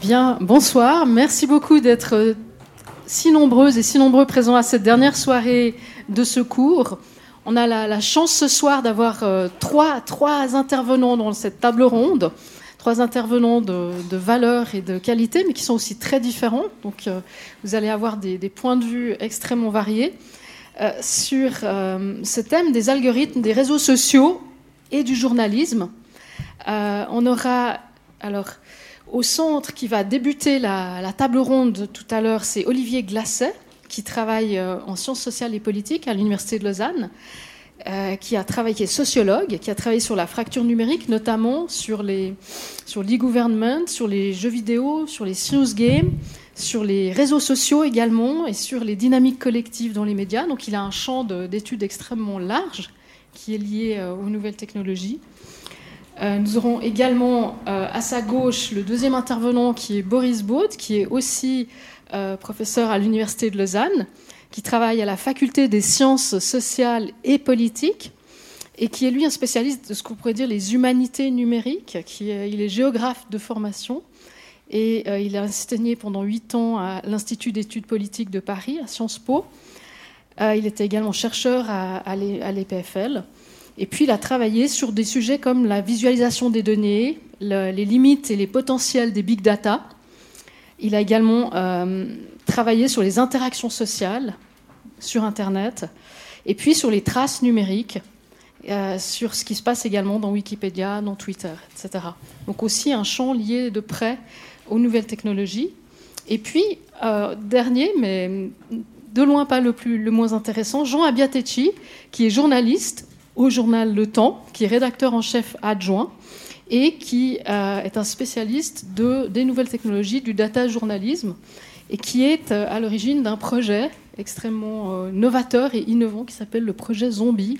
Bien, bonsoir. Merci beaucoup d'être si nombreuses et si nombreux présents à cette dernière soirée de secours. On a la, chance ce soir d'avoir euh, trois, intervenants dans cette table ronde, trois intervenants de, valeur et de qualité, mais qui sont aussi très différents. Donc euh, vous allez avoir des, points de vue extrêmement variés euh, sur ce thème des algorithmes, des réseaux sociaux et du journalisme. on aura alors au centre qui va débuter la, table ronde tout à l'heure, c'est Olivier Glacet qui travaille euh, en sciences sociales et politiques à l'Université de Lausanne, euh, qui a travaillé, est sociologue, qui a travaillé sur la fracture numérique, notamment sur sur l'e-government, sur les jeux vidéo, sur les news games, sur les réseaux sociaux également, et sur les dynamiques collectives dans les médias. Donc il a un champ d'études extrêmement large qui est lié euh, aux nouvelles technologies. Nous aurons également à sa gauche le deuxième intervenant qui est Boris Baud, qui est aussi euh, professeur à l'Université de Lausanne, qui travaille à la faculté des sciences sociales et politiques, et qui est lui un spécialiste de ce qu'on pourrait dire les humanités numériques. Qui il est géographe de formation, et euh, il a enseigné pendant huit ans à l'Institut d'études politiques de Paris, à Sciences Po. Euh, il était également chercheur à, l'EPFL. Et puis, il a travaillé sur des sujets comme la visualisation des données, les limites et les potentiels des big data, il a également euh, travaillé sur les interactions sociales sur Internet et puis sur les traces numériques, euh, sur ce qui se passe également dans Wikipédia, dans Twitter, etc. Donc aussi un champ lié de près aux nouvelles technologies. Et puis, euh, dernier, mais de loin pas le, plus, le moins intéressant, Jean Abiatecci, qui est journaliste au journal Le Temps, qui est rédacteur en chef adjoint et qui euh, est un spécialiste de, des nouvelles technologies, du data journalisme, et qui est euh, à l'origine d'un projet extrêmement euh, novateur et innovant qui s'appelle le projet Zombie,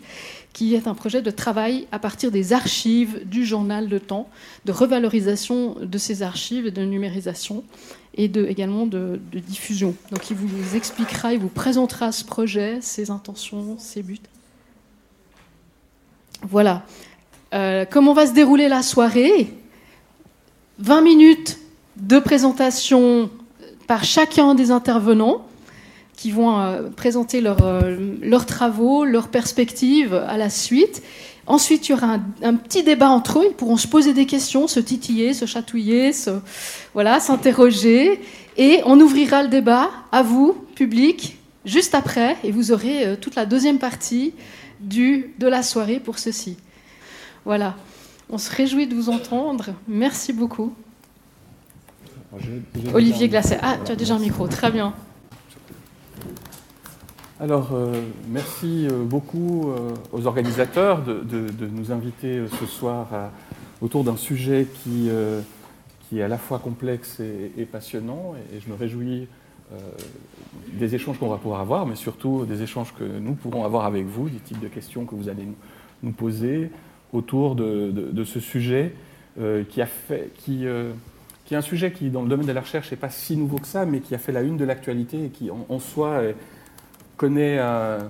qui est un projet de travail à partir des archives du journal de temps, de revalorisation de ces archives et de numérisation, et également de, de diffusion. Donc il vous expliquera, il vous présentera ce projet, ses intentions, ses buts. Voilà. Euh, comment va se dérouler la soirée? 20 minutes de présentation par chacun des intervenants qui vont euh, présenter euh, leurs travaux, leurs perspectives à la suite. Ensuite, il y aura un, petit débat entre eux. Ils pourront se poser des questions, se titiller, se chatouiller, voilà, s'interroger. Et on ouvrira le débat à vous, public, juste après. Et vous aurez toute la deuxième partie du, de la soirée pour ceci. Voilà. On se réjouit de vous entendre. Merci beaucoup. Olivier Glacé. Ah, tu as déjà un micro. Très bien. Alors, euh, merci euh, beaucoup euh, aux organisateurs de, nous inviter ce soir autour d'un sujet qui, qui est à la fois complexe et, passionnant. Et, je me réjouis des échanges qu'on va pouvoir avoir, mais surtout des échanges que nous pourrons avoir avec vous, des types de questions que vous allez nous poser, autour de, ce sujet euh, qui, a fait, qui, euh, qui, est un sujet qui, dans le domaine de la recherche, n'est pas si nouveau que ça, mais qui a fait la une de l'actualité et qui, en, soi, connaît,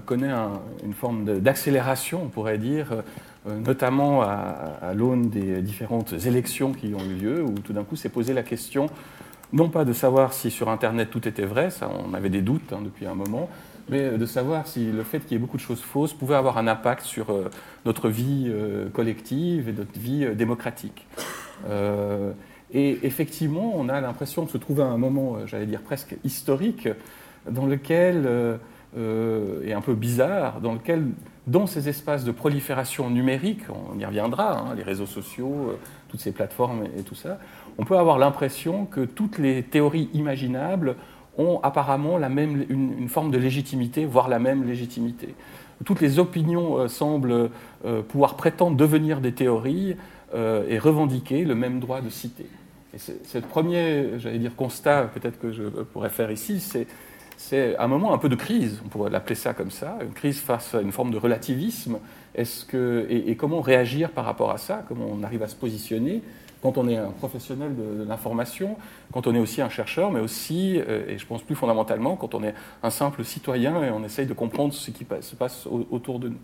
connaît une forme d'accélération, on pourrait dire, euh, notamment à, l'aune des différentes élections qui ont eu lieu, où tout d'un coup s'est posé la question, non pas de savoir si sur Internet tout était vrai, ça on avait des doutes hein, depuis un moment, mais de savoir si le fait qu'il y ait beaucoup de choses fausses pouvait avoir un impact sur euh, notre vie euh, collective et notre vie euh, démocratique. et effectivement, on a l'impression de se trouver à un moment, j'allais dire presque historique, dans lequel, et un peu bizarre, dans lequel, dans ces espaces de prolifération numérique, on y reviendra, hein, les réseaux sociaux, toutes ces plateformes et tout ça, on peut avoir l'impression que toutes les théories imaginables ont apparemment la même, une, forme de légitimité, voire la même légitimité. Toutes les opinions euh, semblent euh, pouvoir prétendre devenir des théories euh, et revendiquer le même droit de citer. Et ce premier, j'allais dire, constat, peut-être que je pourrais faire ici, c'est un moment un peu de crise, on pourrait l'appeler ça comme ça, une crise face à une forme de relativisme. Est-ce que, et, et, comment réagir par rapport à ça? Comment on arrive à se positionner? Quand on est un professionnel de, l'information, quand on est aussi un chercheur, mais aussi, euh, et je pense plus fondamentalement, quand on est un simple citoyen et on essaye de comprendre ce qui se passe autour de nous.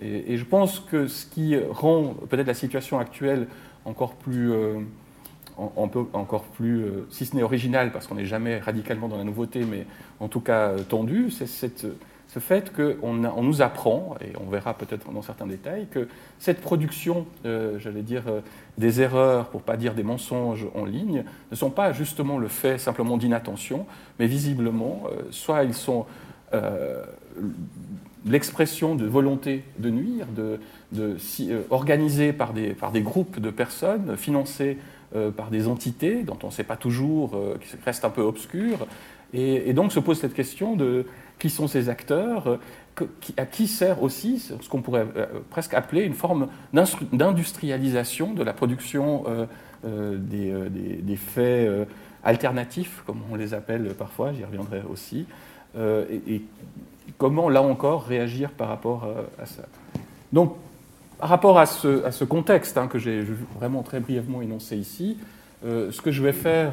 Et, je pense que ce qui rend peut-être la situation actuelle encore plus, euh, peu encore plus, si ce n'est original, parce qu'on n'est jamais radicalement dans la nouveauté, mais en tout cas tendu, c'est cette ce fait qu'on on nous apprend, et on verra peut-être dans certains détails, que cette production, euh, j'allais dire, euh, des erreurs, pour pas dire des mensonges en ligne, ne sont pas justement le fait simplement d'inattention, mais visiblement, euh, soit ils sont l'expression de volonté de nuire, de, organisée par des, par des groupes de personnes, financées par des entités dont on ne sait pas toujours, qui restent un peu obscures, et donc se pose cette question de qui sont ces acteurs, euh, à qui sert aussi ce qu'on pourrait euh, presque appeler une forme d'industrialisation de la production euh, des, faits alternatifs, comme on les appelle parfois, j'y reviendrai aussi, et, comment, là encore, réagir par rapport à ça. Donc, par rapport à ce, contexte hein, que j'ai vraiment très brièvement énoncé ici, ce que je vais faire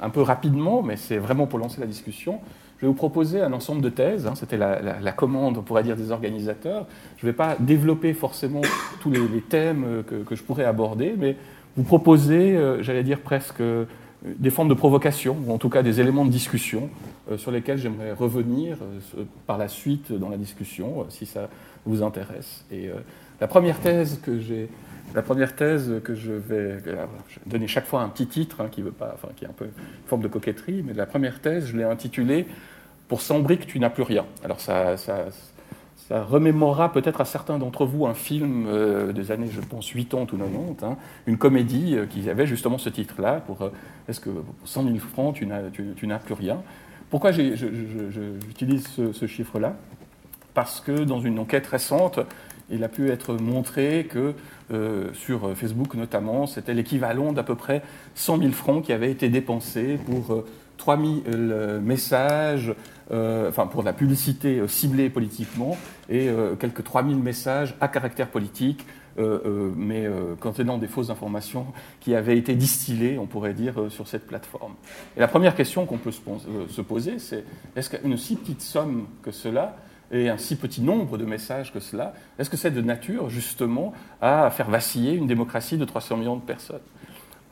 un peu rapidement, mais c'est vraiment pour lancer la discussion, je vais vous proposer un ensemble de thèses. Hein, c'était la, commande, on pourrait dire, des organisateurs. Je ne vais pas développer forcément tous les, thèmes euh, que, je pourrais aborder, mais vous proposer, euh, j'allais dire presque, euh, des formes de provocation, ou en tout cas des éléments de discussion sur lesquels j'aimerais revenir par la suite dans la discussion, si ça vous intéresse. Et la première thèse que j'ai la première thèse que je vais donner chaque fois un petit titre hein, qui veut pas, enfin, qui est un peu une forme de coquetterie, mais la première thèse, je l'ai intitulée Pour 100 briques, tu n'as plus rien. Alors ça, ça, remémorera peut-être à certains d'entre vous un film euh, des années, je pense, 80 ou 90, hein, une comédie euh, qui avait justement ce titre-là, pour euh, est-ce que pour 100 000 francs, tu n'as, plus rien Pourquoi j'utilise ce, chiffre-là? Parce que dans une enquête récente, il a pu être montré que sur Facebook notamment, c'était l'équivalent d'à peu près 100 000 francs qui avaient été dépensés pour euh, 3 000 euh, messages, enfin pour la publicité ciblée politiquement, et quelques 3 000 messages à caractère politique, mais contenant des fausses informations qui avaient été distillées, on pourrait dire, sur cette plateforme. Et la première question qu'on peut se poser, c'est est-ce qu'une si petite somme que cela et un si petit nombre de messages que cela, est-ce que c'est de nature justement à faire vaciller une démocratie de 300 millions de personnes?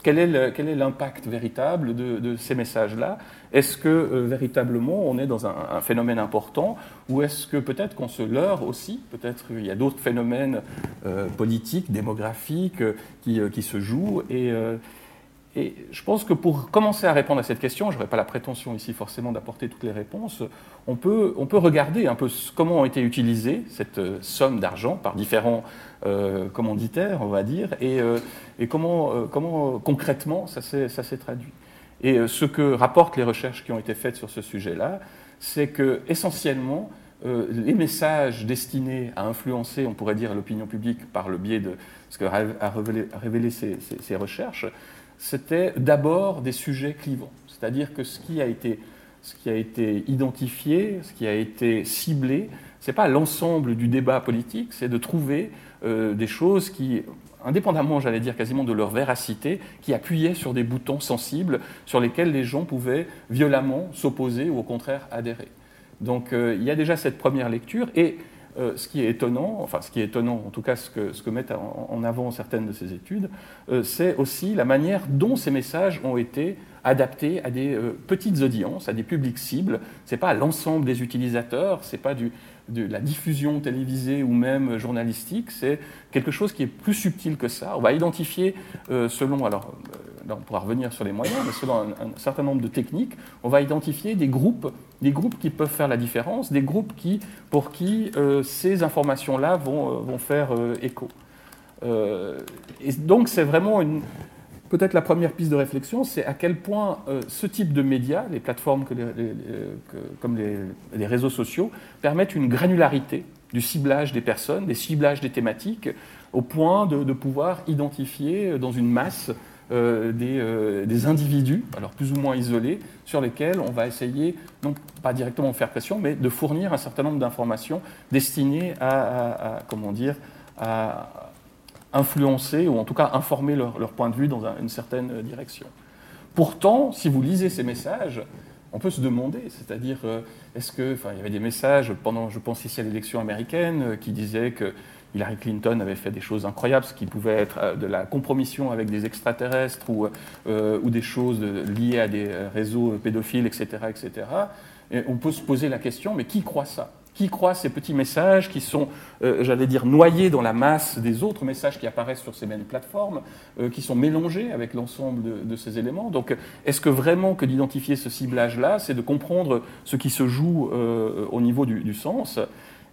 Quel est l'impact véritable de, ces messages-là? Est-ce que euh, véritablement on est dans un, phénomène important? Ou est-ce que peut-être qu'on se leurre aussi? Peut-être il y a d'autres phénomènes euh, politiques, démographiques euh, qui, qui, se jouent et, et je pense que pour commencer à répondre à cette question, je n'aurai pas la prétention ici forcément d'apporter toutes les réponses, on peut, on peut regarder un peu comment ont été utilisées cette euh, somme d'argent par différents euh, commanditaires, on va dire, et, euh, comment, comment concrètement ça s'est traduit. Et ce que rapportent les recherches qui ont été faites sur ce sujet-là, c'est que essentiellement, les messages destinés à influencer, on pourrait dire, l'opinion publique par le biais de ce que a révélé, ces recherches, c'était d'abord des sujets clivants. C'est-à-dire que ce qui a été, ce qui a été identifié, ce qui a été ciblé, ce n'est pas l'ensemble du débat politique, c'est de trouver euh, des choses qui, indépendamment, j'allais dire quasiment de leur véracité, qui appuyaient sur des boutons sensibles sur lesquels les gens pouvaient violemment s'opposer ou au contraire adhérer. Donc euh, il y a déjà cette première lecture et euh, ce qui est étonnant, enfin ce qui est étonnant, en tout cas ce que, ce que mettent en, avant certaines de ces études, euh, c'est aussi la manière dont ces messages ont été adaptés à des euh, petites audiences, à des publics cibles. Ce n'est pas l'ensemble des utilisateurs, ce n'est pas du, de la diffusion télévisée ou même journalistique, c'est quelque chose qui est plus subtil que ça. On va identifier selon, alors on pourra revenir sur les moyens, mais selon un, certain nombre de techniques, on va identifier des groupes des groupes qui peuvent faire la différence, des groupes qui, pour qui euh, ces informations-là vont, euh, vont, faire euh, écho. et donc c'est vraiment une, peut-être la première piste de réflexion, c'est à quel point ce type de médias, les plateformes que comme les, réseaux sociaux, permettent une granularité du ciblage des personnes, des ciblages des thématiques, au point de pouvoir identifier dans une masse euh, euh, des, individus, alors plus ou moins isolés, sur lesquels on va essayer, non pas directement faire pression, mais de fournir un certain nombre d'informations destinées à, comment dire, à influencer ou en tout cas informer leur, point de vue dans une certaine direction. Pourtant, si vous lisez ces messages, on peut se demander, c'est-à-dire, est-ce que, enfin, il y avait des messages pendant, je pense ici à l'élection américaine, qui disaient que Hillary Clinton avait fait des choses incroyables, ce qui pouvait être de la compromission avec des extraterrestres ou, ou des choses liées à des réseaux pédophiles, etc., etc. Et on peut se poser la question, mais qui croit ça? Qui croit ces petits messages qui sont, euh, j'allais dire, noyés dans la masse des autres messages qui apparaissent sur ces mêmes plateformes, euh, qui sont mélangés avec l'ensemble de, ces éléments? Donc, est-ce que vraiment que d'identifier ce ciblage-là, c'est de comprendre ce qui se joue euh, au niveau du, sens?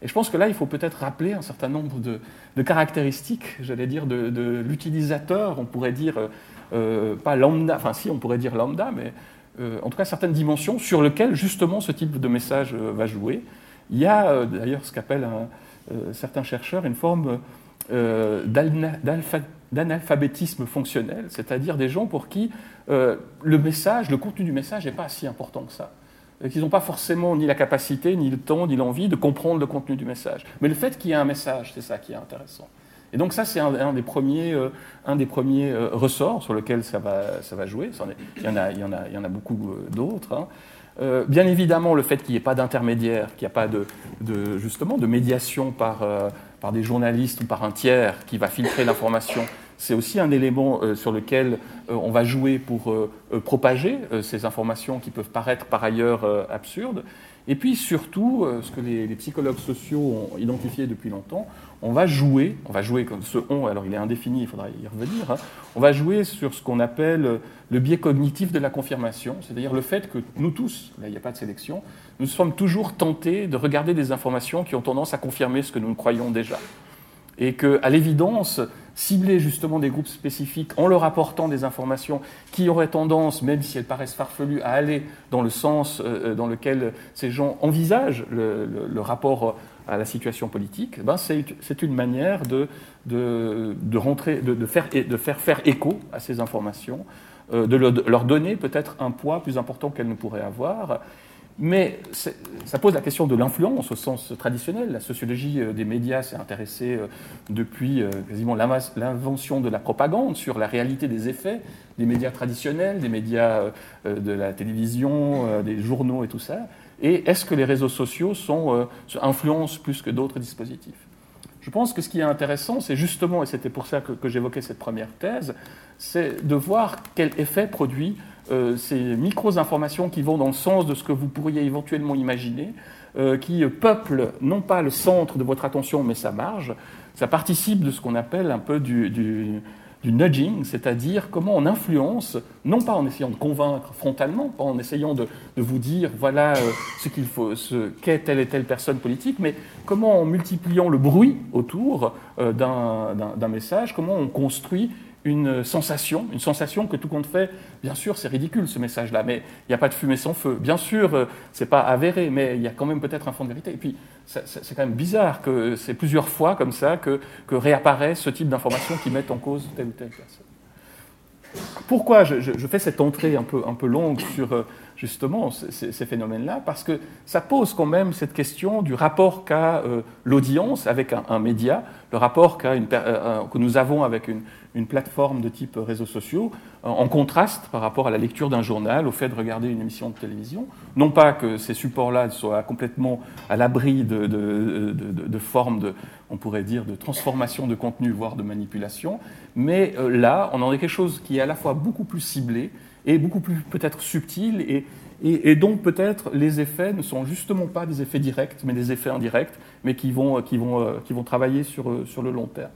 Et je pense que là, il faut peut-être rappeler un certain nombre de, caractéristiques, j'allais dire, de, l'utilisateur, on pourrait dire, pas lambda, enfin si, on pourrait dire lambda, mais en tout cas certaines dimensions sur lesquelles justement ce type de message va jouer. Il y a euh, d'ailleurs ce qu'appellent euh, certains chercheurs une forme euh, d'analphabétisme fonctionnel, c'est-à-dire des gens pour qui le message, le contenu du message n'est pas si important que ça qu'ils n'ont pas forcément ni la capacité, ni le temps, ni l'envie de comprendre le contenu du message. Mais le fait qu'il y ait un message, c'est ça qui est intéressant. Et donc ça, c'est un, des premiers, un des premiers ressorts sur lesquels ça va, ça va jouer. Il y en a, il y en a, il y en a beaucoup d'autres. Hein. Euh, bien évidemment, le fait qu'il n'y ait pas d'intermédiaire, qu'il n'y a pas de, justement de médiation par, euh, par des journalistes ou par un tiers qui va filtrer l'information, c'est aussi un élément euh, sur lequel on va jouer pour propager ces informations qui peuvent paraître par ailleurs absurdes. Et puis surtout, ce que les, les, psychologues sociaux ont identifié depuis longtemps, on va jouer, on va jouer comme ce on, alors il est indéfini, il faudra y revenir, hein. on va jouer sur ce qu'on appelle le biais cognitif de la confirmation, c'est-à-dire le fait que nous tous, là il n'y a pas de sélection, nous sommes toujours tentés de regarder des informations qui ont tendance à confirmer ce que nous croyons déjà. Et qu'à l'évidence, cibler justement des groupes spécifiques en leur apportant des informations qui auraient tendance, même si elles paraissent farfelues, à aller dans le sens euh, dans lequel ces gens envisagent le rapport à la situation politique, ben c'est une manière de, de, de rentrer, de, faire, de faire faire écho à ces informations, euh, de leur donner peut-être un poids plus important qu'elles ne pourraient avoir. Mais ça pose la question de l'influence au sens traditionnel. La sociologie euh, des médias s'est intéressée euh, depuis quasiment l'invention de la propagande sur la réalité des effets des médias traditionnels, des médias de la télévision, des journaux et tout ça. Et est-ce que les réseaux sociaux sont, euh, influencent plus que d'autres dispositifs? Je pense que ce qui est intéressant, c'est justement, et c'était pour ça que, j'évoquais cette première thèse, c'est de voir quel effet produit euh, ces micro-informations qui vont dans le sens de ce que vous pourriez éventuellement imaginer, euh, qui peuplent non pas le centre de votre attention, mais sa marge. Ça participe de ce qu'on appelle un peu du, du du nudging, c'est-à-dire comment on influence, non pas en essayant de convaincre frontalement, pas en essayant de, vous dire voilà euh, ce qu'il faut, ce qu'est telle et telle personne politique, mais comment en multipliant le bruit autour euh, d'un message, comment on construit une sensation, une sensation que tout compte fait, bien sûr, c'est ridicule ce message-là, mais il n'y a pas de fumée sans feu. Bien sûr, euh, c'est pas avéré, mais il y a quand même peut-être un fond de vérité. Et puis, c'est quand même bizarre que c'est plusieurs fois comme ça que, réapparaît ce type d'informations qui mettent en cause telle ou telle personne. Pourquoi je, fais cette entrée un peu, un peu longue sur euh, justement ces, phénomènes-là Parce que ça pose quand même cette question du rapport qu'a euh, l'audience avec un, média, le rapport que nous avons avec une, une plateforme de type réseaux sociaux, euh, en contraste par rapport à la lecture d'un journal, au fait de regarder une émission de télévision. Non pas que ces supports-là soient complètement à l'abri de, de, formes de, on pourrait dire, de transformation de contenu, voire de manipulation, mais euh, là, on en a quelque chose qui est à la fois beaucoup plus ciblé et beaucoup plus peut-être subtil et, et, donc peut-être les effets ne sont justement pas des effets directs, mais des effets indirects, mais qui vont, qui vont, euh, qui vont travailler sur, sur le long terme.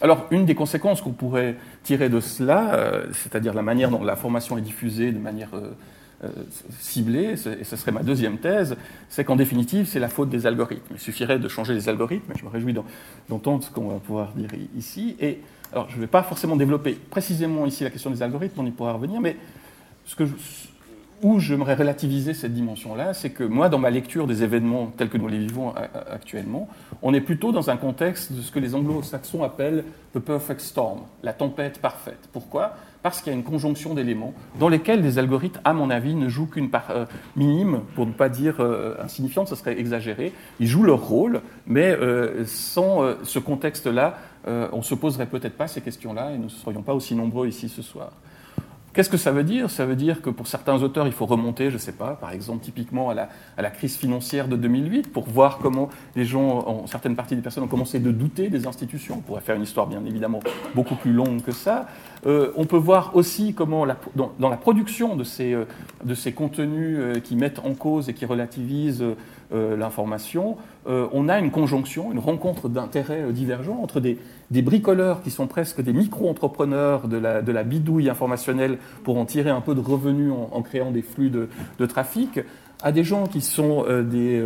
Alors, une des conséquences qu'on pourrait tirer de cela, euh, c'est-à-dire la manière dont la formation est diffusée de manière euh, euh, ciblée, et ce serait ma deuxième thèse, c'est qu'en définitive, c'est la faute des algorithmes. Il suffirait de changer les algorithmes, je me réjouis d'entendre ce qu'on va pouvoir dire ici. Et alors, je ne vais pas forcément développer précisément ici la question des algorithmes, on y pourra revenir, mais ce que je, où j'aimerais relativiser cette dimension-là, c'est que moi, dans ma lecture des événements tels que nous les vivons actuellement, on est plutôt dans un contexte de ce que les anglo-saxons appellent the perfect storm, la tempête parfaite. Pourquoi? Parce qu'il y a une conjonction d'éléments dans lesquels les algorithmes, à mon avis, ne jouent qu'une part euh, minime, pour ne pas dire euh, insignifiante, ce serait exagéré. Ils jouent leur rôle, mais euh, sans ce contexte-là, on se poserait peut-être pas ces questions-là et nous ne serions pas aussi nombreux ici ce soir. Qu'est-ce que ça veut dire? Ça veut dire que pour certains auteurs, il faut remonter, je ne sais pas, par exemple, typiquement à la, crise financière de 2008, pour voir comment les gens, en, certaines parties des personnes, ont commencé de douter des institutions. On pourrait faire une histoire, bien évidemment, beaucoup plus longue que ça. Euh, on peut voir aussi comment, dans, la production de ces, euh, contenus euh, qui mettent en cause et qui relativisent l'information, euh, on a une conjonction, une rencontre d'intérêts euh, divergents entre des, bricoleurs qui sont presque des micro-entrepreneurs de la, bidouille informationnelle pour en tirer un peu de revenus en, créant des flux de, trafic, à des gens qui sont des,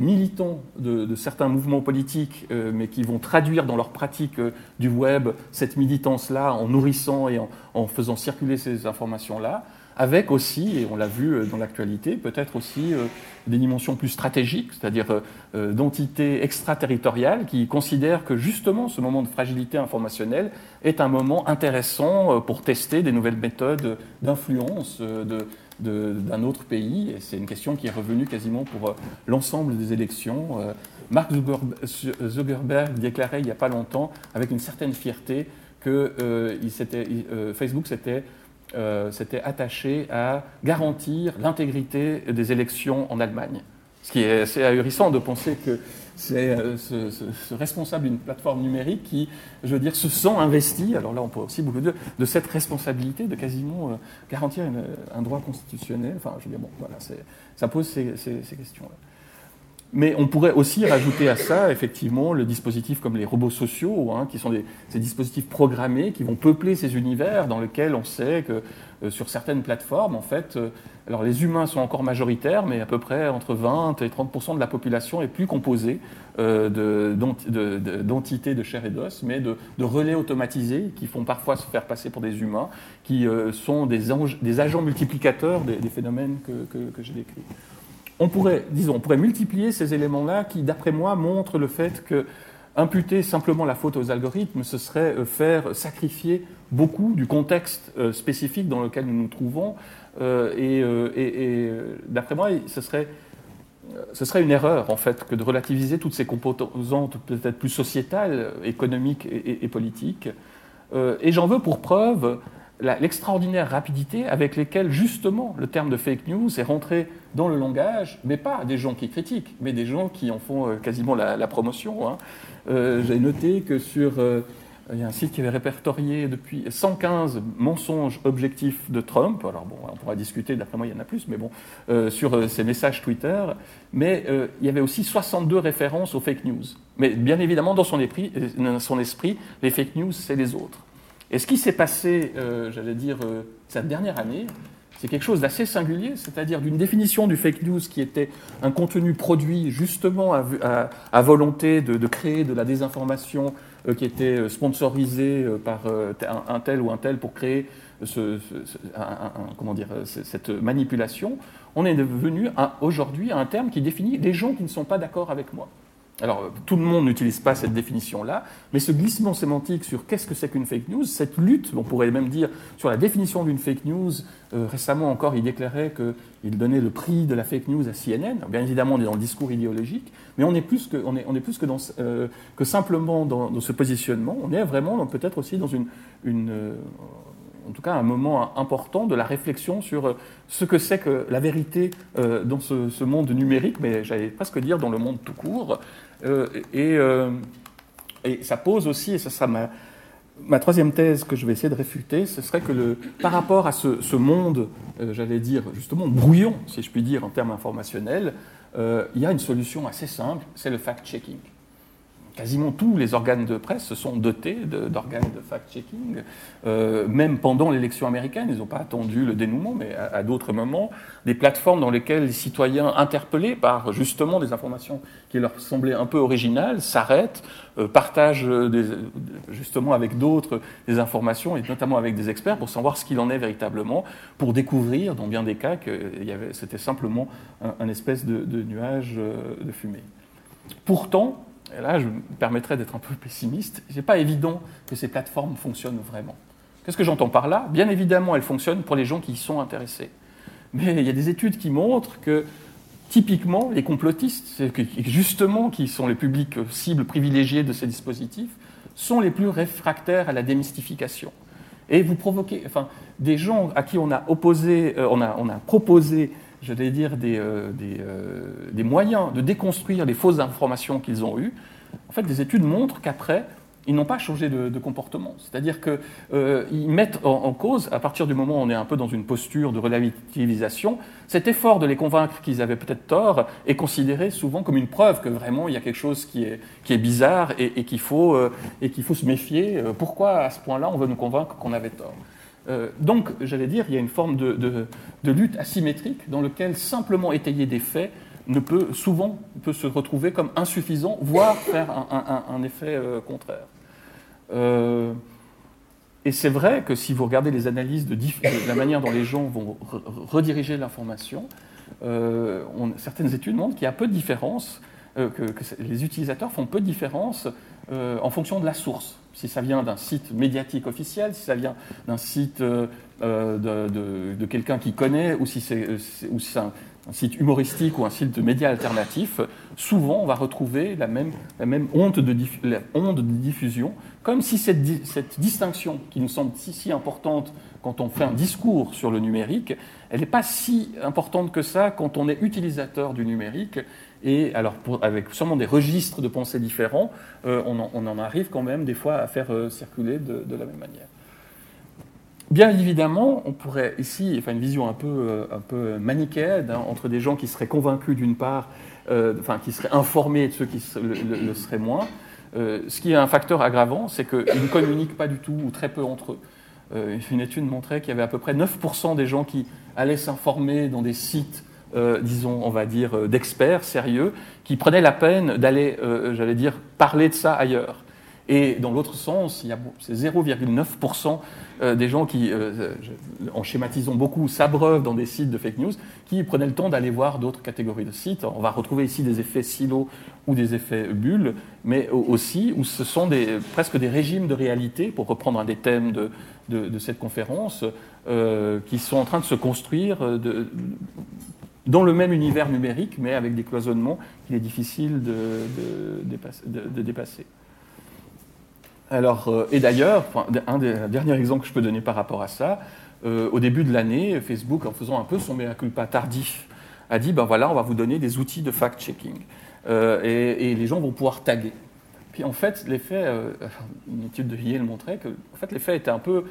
militants de, certains mouvements politiques, mais qui vont traduire dans leur pratique du web cette militance-là en nourrissant et en faisant circuler ces informations-là avec aussi, et on l'a vu euh, dans l'actualité, peut-être aussi euh, des dimensions plus stratégiques, c'est-à-dire euh, d'entités extraterritoriales qui considèrent que justement ce moment de fragilité informationnelle est un moment intéressant pour tester des nouvelles méthodes d'influence d'un autre pays. Et c'est une question qui est revenue quasiment pour l'ensemble des élections. Mark Zuckerberg déclarait il n'y a pas longtemps, avec une certaine fierté, que Facebook s'était euh, s'était attaché à garantir l'intégrité des élections en Allemagne. Ce qui est assez ahurissant de penser que c'est euh, ce, responsable d'une plateforme numérique qui, je veux dire, se sent investi, alors là on peut aussi beaucoup dire, de cette responsabilité de quasiment euh, garantir un droit constitutionnel. Enfin, je veux dire, bon, voilà, ça pose ces, ces questions-là. Mais on pourrait aussi rajouter à ça, effectivement, le dispositif comme les robots sociaux, hein, qui sont ces dispositifs programmés qui vont peupler ces univers dans lesquels on sait que euh, sur certaines plateformes, en fait, euh, alors les humains sont encore majoritaires, mais à peu près entre 20 et 30% de la population est plus composée euh, d'entités de, chair et d'os, mais de, relais automatisés qui font parfois se faire passer pour des humains, qui sont des, des, agents multiplicateurs des, phénomènes que, que j'ai décrits on pourrait, disons, on pourrait multiplier ces éléments-là qui, d'après moi, montrent le fait que imputer simplement la faute aux algorithmes, ce serait euh, faire sacrifier beaucoup du contexte euh, spécifique dans lequel nous nous trouvons. Euh, et, d'après moi, ce serait, ce serait une erreur, en fait, que de relativiser toutes ces composantes peut-être plus sociétales, économiques et, politiques. et j'en veux pour preuve l'extraordinaire rapidité avec laquelle justement le terme de fake news est rentré dans le langage, mais pas des gens qui critiquent, mais des gens qui en font euh, quasiment la, promotion. Hein. Euh, j'ai noté que sur... Euh, il y a un site qui avait répertorié depuis 115 mensonges objectifs de Trump. Alors bon, on pourra discuter, d'après moi il y en a plus, mais bon, sur ces messages Twitter. Mais il y avait aussi 62 références aux fake news. Mais bien évidemment, dans son dans son esprit les fake news, c'est les autres. Et ce qui s'est passé, euh, j'allais dire, euh, cette dernière année, c'est quelque chose d'assez singulier, c'est-à-dire d'une définition du fake news qui était un contenu produit justement à, volonté de, créer de la désinformation euh, qui était sponsorisée par un, tel ou un tel pour créer comment dire, cette manipulation. On est devenu aujourd'hui à un terme qui définit les gens qui ne sont pas d'accord avec moi. Alors, tout le monde n'utilise pas cette définition-là, mais ce glissement sémantique sur qu'est-ce que c'est qu'une fake news, cette lutte, on pourrait même dire sur la définition d'une fake news, euh, récemment encore, il déclarait qu'il donnait le prix de la fake news à CNN. bien évidemment, on est dans le discours idéologique, mais on est plus que, simplement dans, ce positionnement, on est vraiment peut-être aussi dans une, euh, en tout cas un moment important de la réflexion sur euh, ce que c'est que la vérité dans ce, monde numérique, mais j'allais presque dire dans le monde tout court. Euh, et, et, ça pose aussi, et ça sera ma, troisième thèse que je vais essayer de réfuter, ce serait que le, par rapport à ce, monde, j'allais dire justement brouillon, si je puis dire en termes informationnels, il y a une solution assez simple, c'est le fact-checking quasiment tous les organes de presse se sont dotés d'organes de, fact-checking. Euh, même pendant l'élection américaine, ils n'ont pas attendu le dénouement, mais à, d'autres moments, des plateformes dans lesquelles les citoyens, interpellés par justement des informations qui leur semblaient un peu originales, s'arrêtent, euh, partagent justement avec d'autres des informations, et notamment avec des experts, pour savoir ce qu'il en est véritablement, pour découvrir, dans bien des cas, que c'était simplement un, espèce de, nuage euh, de fumée. Pourtant, et là je me permettrais d'être un peu pessimiste, n'est pas évident que ces plateformes fonctionnent vraiment. Qu'est-ce que j'entends par là? Bien évidemment, elles fonctionnent pour les gens qui y sont intéressés. Mais il y a des études qui montrent que typiquement, les complotistes, justement qui sont les publics cibles privilégiés de ces dispositifs, sont les plus réfractaires à la démystification. Et vous provoquez, enfin, des gens à qui on a opposé, on, a, on a proposé j'allais dire, des, des, des, moyens de déconstruire les fausses informations qu'ils ont eues, en fait, des études montrent qu'après, ils n'ont pas changé de, comportement. C'est-à-dire qu'ils euh, mettent en, cause, à partir du moment où on est un peu dans une posture de relativisation, cet effort de les convaincre qu'ils avaient peut-être tort est considéré souvent comme une preuve que vraiment il y a quelque chose qui est, qui est bizarre et, qu'il faut, euh, faut, se méfier. Euh, pourquoi à ce point-là on veut nous convaincre qu'on avait tort? Donc, j'allais dire, il y a une forme de, de, lutte asymétrique dans laquelle simplement étayer des faits ne peut souvent peut se retrouver comme insuffisant, voire faire un, effet euh, contraire. Euh, et c'est vrai que si vous regardez les analyses de, la manière dont les gens vont rediriger l'information, euh, certaines études montrent qu'il y a peu de différence, que, les utilisateurs font peu de différence en fonction de la source. Si ça vient d'un site médiatique officiel, si ça vient d'un site de, de, quelqu'un qui connaît, ou si c'est un, site humoristique ou un site de médias alternatifs, souvent on va retrouver la même, onde, de diffusion, comme si cette, distinction qui nous semble si importante quand on fait un discours sur le numérique, elle n'est pas si importante que ça quand on est utilisateur du numérique. Et alors, avec sûrement des registres de pensée différents, euh, on, en, arrive quand même des fois à faire euh, circuler de, la même manière. Bien évidemment, on pourrait ici faire une vision un peu, euh, manichéenne hein, entre des gens qui seraient convaincus d'une part, euh, enfin qui seraient informés et de ceux qui le, seraient moins. Ce qui est un facteur aggravant, c'est qu'ils ne communiquent pas du tout ou très peu entre eux. une étude montrait qu'il y avait à peu près 9% des gens qui allaient s'informer dans des sites, disons, on va dire, d'experts sérieux, qui prenaient la peine d'aller, j'allais dire, parler de ça ailleurs. Et dans l'autre sens, il y a c'est 0,9% euh, des gens qui, euh, en schématisant beaucoup, s'abreuvent dans des sites de fake news, qui prenaient le temps d'aller voir d'autres catégories de sites. On va retrouver ici des effets silos ou des effets bulles, mais aussi où ce sont des, presque des régimes de réalité, pour reprendre un des thèmes de, de, cette conférence, euh, qui sont en train de se construire dans le même univers numérique, mais avec des cloisonnements qu'il est difficile de dépasser. Alors, euh, et d'ailleurs, un des derniers exemples que je peux donner par rapport à ça, euh, au début de l'année, Facebook, en faisant un peu son mea culpa tardif, a dit ben voilà, on va vous donner des outils de fact-checking. Euh, et, les gens vont pouvoir taguer. Puis en fait, l'effet, une étude de Yale montrait que en fait, l'effet était un peu,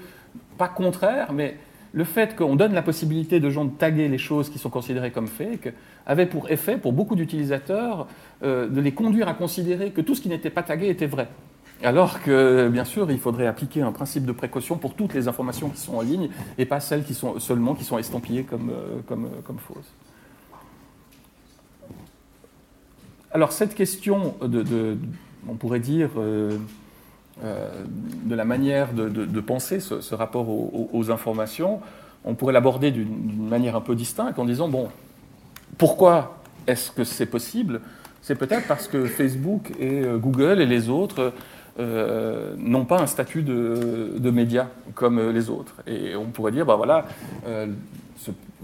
pas contraire, mais le fait qu'on donne la possibilité de gens de taguer les choses qui sont considérées comme fake avait pour effet, pour beaucoup d'utilisateurs, de les conduire à considérer que tout ce qui n'était pas tagué était vrai. Alors que, bien sûr, il faudrait appliquer un principe de précaution pour toutes les informations qui sont en ligne et pas celles qui sont seulement qui sont estampillées comme, euh, euh, fausses. Alors cette question de, on pourrait dire, euh, de la manière de, penser ce, rapport aux, informations, on pourrait l'aborder d'une manière un peu distincte en disant, bon, pourquoi est-ce que c'est possible? C'est peut-être parce que Facebook et Google et les autres euh, n'ont pas un statut de, de média comme les autres. Et on pourrait dire, ben voilà, euh,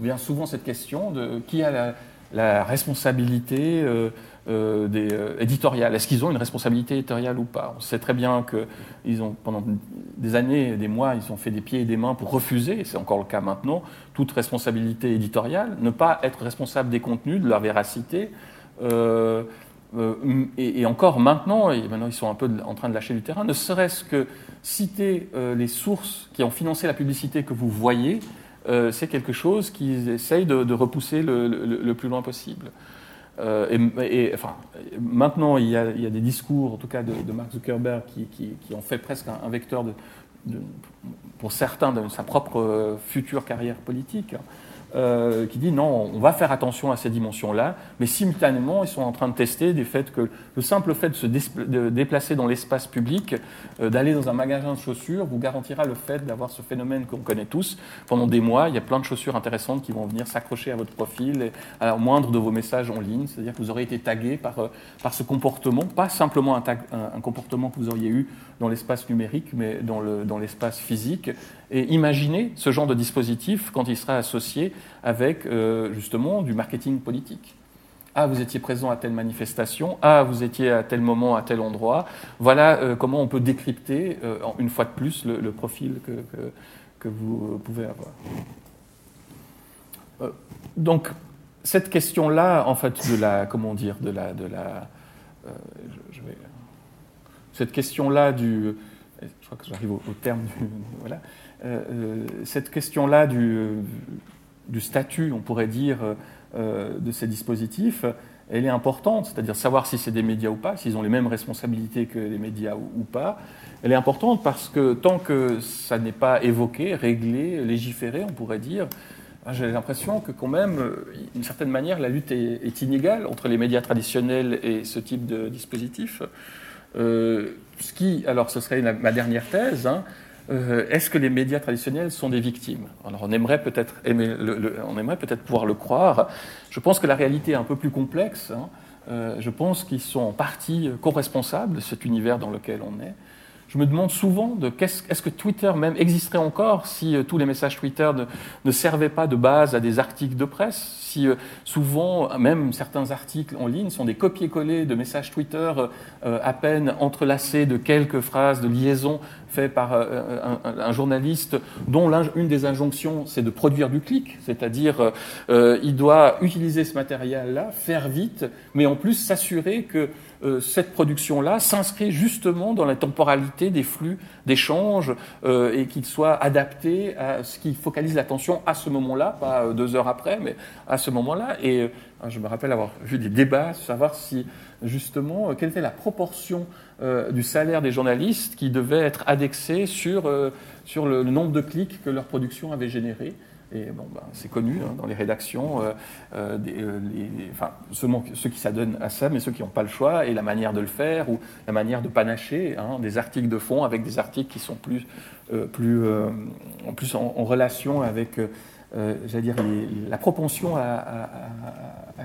vient souvent cette question de qui a la, responsabilité euh, des, éditoriale. Est-ce qu'ils ont une responsabilité éditoriale ou pas? On sait très bien qu'ils ont, pendant des années, des mois, ils ont fait des pieds et des mains pour refuser, et c'est encore le cas maintenant, toute responsabilité éditoriale, ne pas être responsable des contenus, de leur véracité. Euh, et, encore maintenant, et maintenant ils sont un peu en train de lâcher du terrain, ne serait-ce que citer euh, les sources qui ont financé la publicité que vous voyez, euh, c'est quelque chose qu'ils essayent de, repousser le, plus loin possible. Et, enfin, maintenant, il y, a, des discours, en tout cas de, Mark Zuckerberg, qui, ont fait presque un, vecteur pour certains de sa propre future carrière politique. Euh, qui dit non, on va faire attention à ces dimensions-là, mais simultanément, ils sont en train de tester du fait que le simple fait de se déplacer dans l'espace public, euh, d'aller dans un magasin de chaussures, vous garantira le fait d'avoir ce phénomène qu'on connaît tous. Pendant des mois, il y a plein de chaussures intéressantes qui vont venir s'accrocher à votre profil, et à moindre de vos messages en ligne, c'est-à-dire que vous aurez été tagué par, euh, par ce comportement, pas simplement un, comportement que vous auriez eu dans l'espace numérique, mais dans l'espace dans physique. Et imaginez ce genre de dispositif quand il sera associé avec euh, justement du marketing politique. ah, vous étiez présent à telle manifestation, ah, vous étiez à tel moment, à tel endroit. Voilà euh, comment on peut décrypter, euh, une fois de plus, le, profil que, que, vous pouvez avoir. Donc, cette question-là, en fait, de la, comment dire, de la, de la, je, vais, cette question-là du, je crois que j'arrive au, terme du, voilà, cette question-là du, statut, on pourrait dire, euh, de ces dispositifs, elle est importante, c'est-à-dire savoir si c'est des médias ou pas, s'ils ont les mêmes responsabilités que les médias ou, pas. Elle est importante parce que tant que ça n'est pas évoqué, réglé, légiféré, on pourrait dire, hein, j'ai l'impression que quand même, euh, d'une certaine manière, la lutte est, inégale entre les médias traditionnels et ce type de dispositif. Euh, ce qui, alors ce serait ma dernière thèse, hein, euh, est-ce que les médias traditionnels sont des victimes? Alors on aimerait peut-être peut-être pouvoir le croire. Je pense que la réalité est un peu plus complexe. Hein. Euh, je pense qu'ils sont en partie co-responsables de cet univers dans lequel on est je me demande souvent de est-ce que Twitter même existerait encore si euh, tous les messages Twitter ne, servaient pas de base à des articles de presse, si euh, souvent même certains articles en ligne sont des copier-coller de messages Twitter euh, à peine entrelacés de quelques phrases de liaison faites par un, journaliste dont une des injonctions c'est de produire du clic, c'est-à-dire il doit utiliser ce matériel-là, faire vite, mais en plus s'assurer que euh, cette production-là s'inscrit justement dans la temporalité des flux d'échange euh, et qu'il soit adapté à ce qui focalise l'attention à ce moment-là, pas euh, deux heures après, mais à ce moment-là. Et je me rappelle avoir vu des débats, savoir si justement quelle était la proportion du salaire des journalistes qui devait être indexé sur, sur le, nombre de clics que leur production avait généré. Et bon, ben, c'est connu hein, dans les rédactions, euh, euh, euh, enfin, seulement ceux qui s'adonnent à ça, mais ceux qui n'ont pas le choix, et la manière de le faire, ou la manière de panacher hein, des articles de fond avec des articles qui sont plus, en, relation avec dire, la propension à,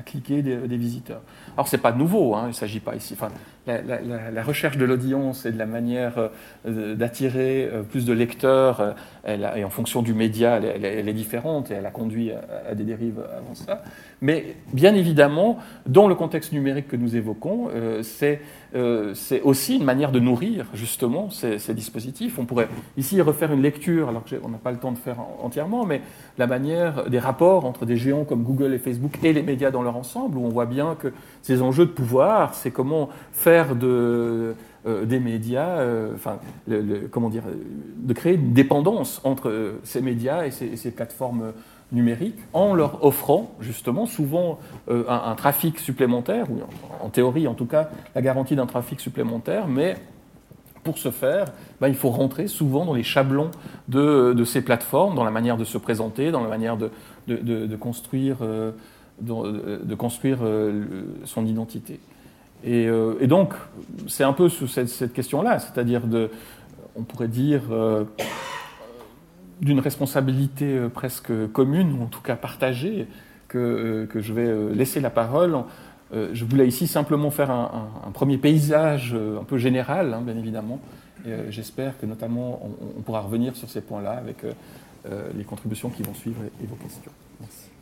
cliquer des, visiteurs. Alors, ce n'est pas nouveau, hein, il ne s'agit pas ici. Enfin, la, recherche de l'audience et de la manière euh, d'attirer euh, plus de lecteurs, euh, elle et en fonction du média, elle, est différente et elle a conduit à, des dérives avant ça. Mais bien évidemment, dans le contexte numérique que nous évoquons, c'est aussi une manière de nourrir justement ces, dispositifs. On pourrait ici refaire une lecture, alors qu'on n'a pas le temps de faire entièrement, mais la manière des rapports entre des géants comme Google et Facebook et les médias dans leur ensemble, où on voit bien que ces enjeux de pouvoir, c'est comment faire de, euh, des médias, euh, comment dire, de créer une dépendance entre euh, ces médias et ces, plateformes numériques en leur offrant justement souvent un, trafic supplémentaire, ou en, théorie en tout cas la garantie d'un trafic supplémentaire, mais pour ce faire, ben, il faut rentrer souvent dans les chablons de, ces plateformes, dans la manière de se présenter, dans la manière de construire de, construire euh, son identité. Euh, et, donc, c'est un peu sous cette, question-là, c'est-à-dire de, on pourrait dire, euh, d'une responsabilité presque commune, ou en tout cas partagée, que, que je vais laisser la parole. Je voulais ici simplement faire un, premier paysage un peu général, hein, bien évidemment. J'espère que notamment on, pourra revenir sur ces points-là avec les contributions qui vont suivre et vos questions. Merci.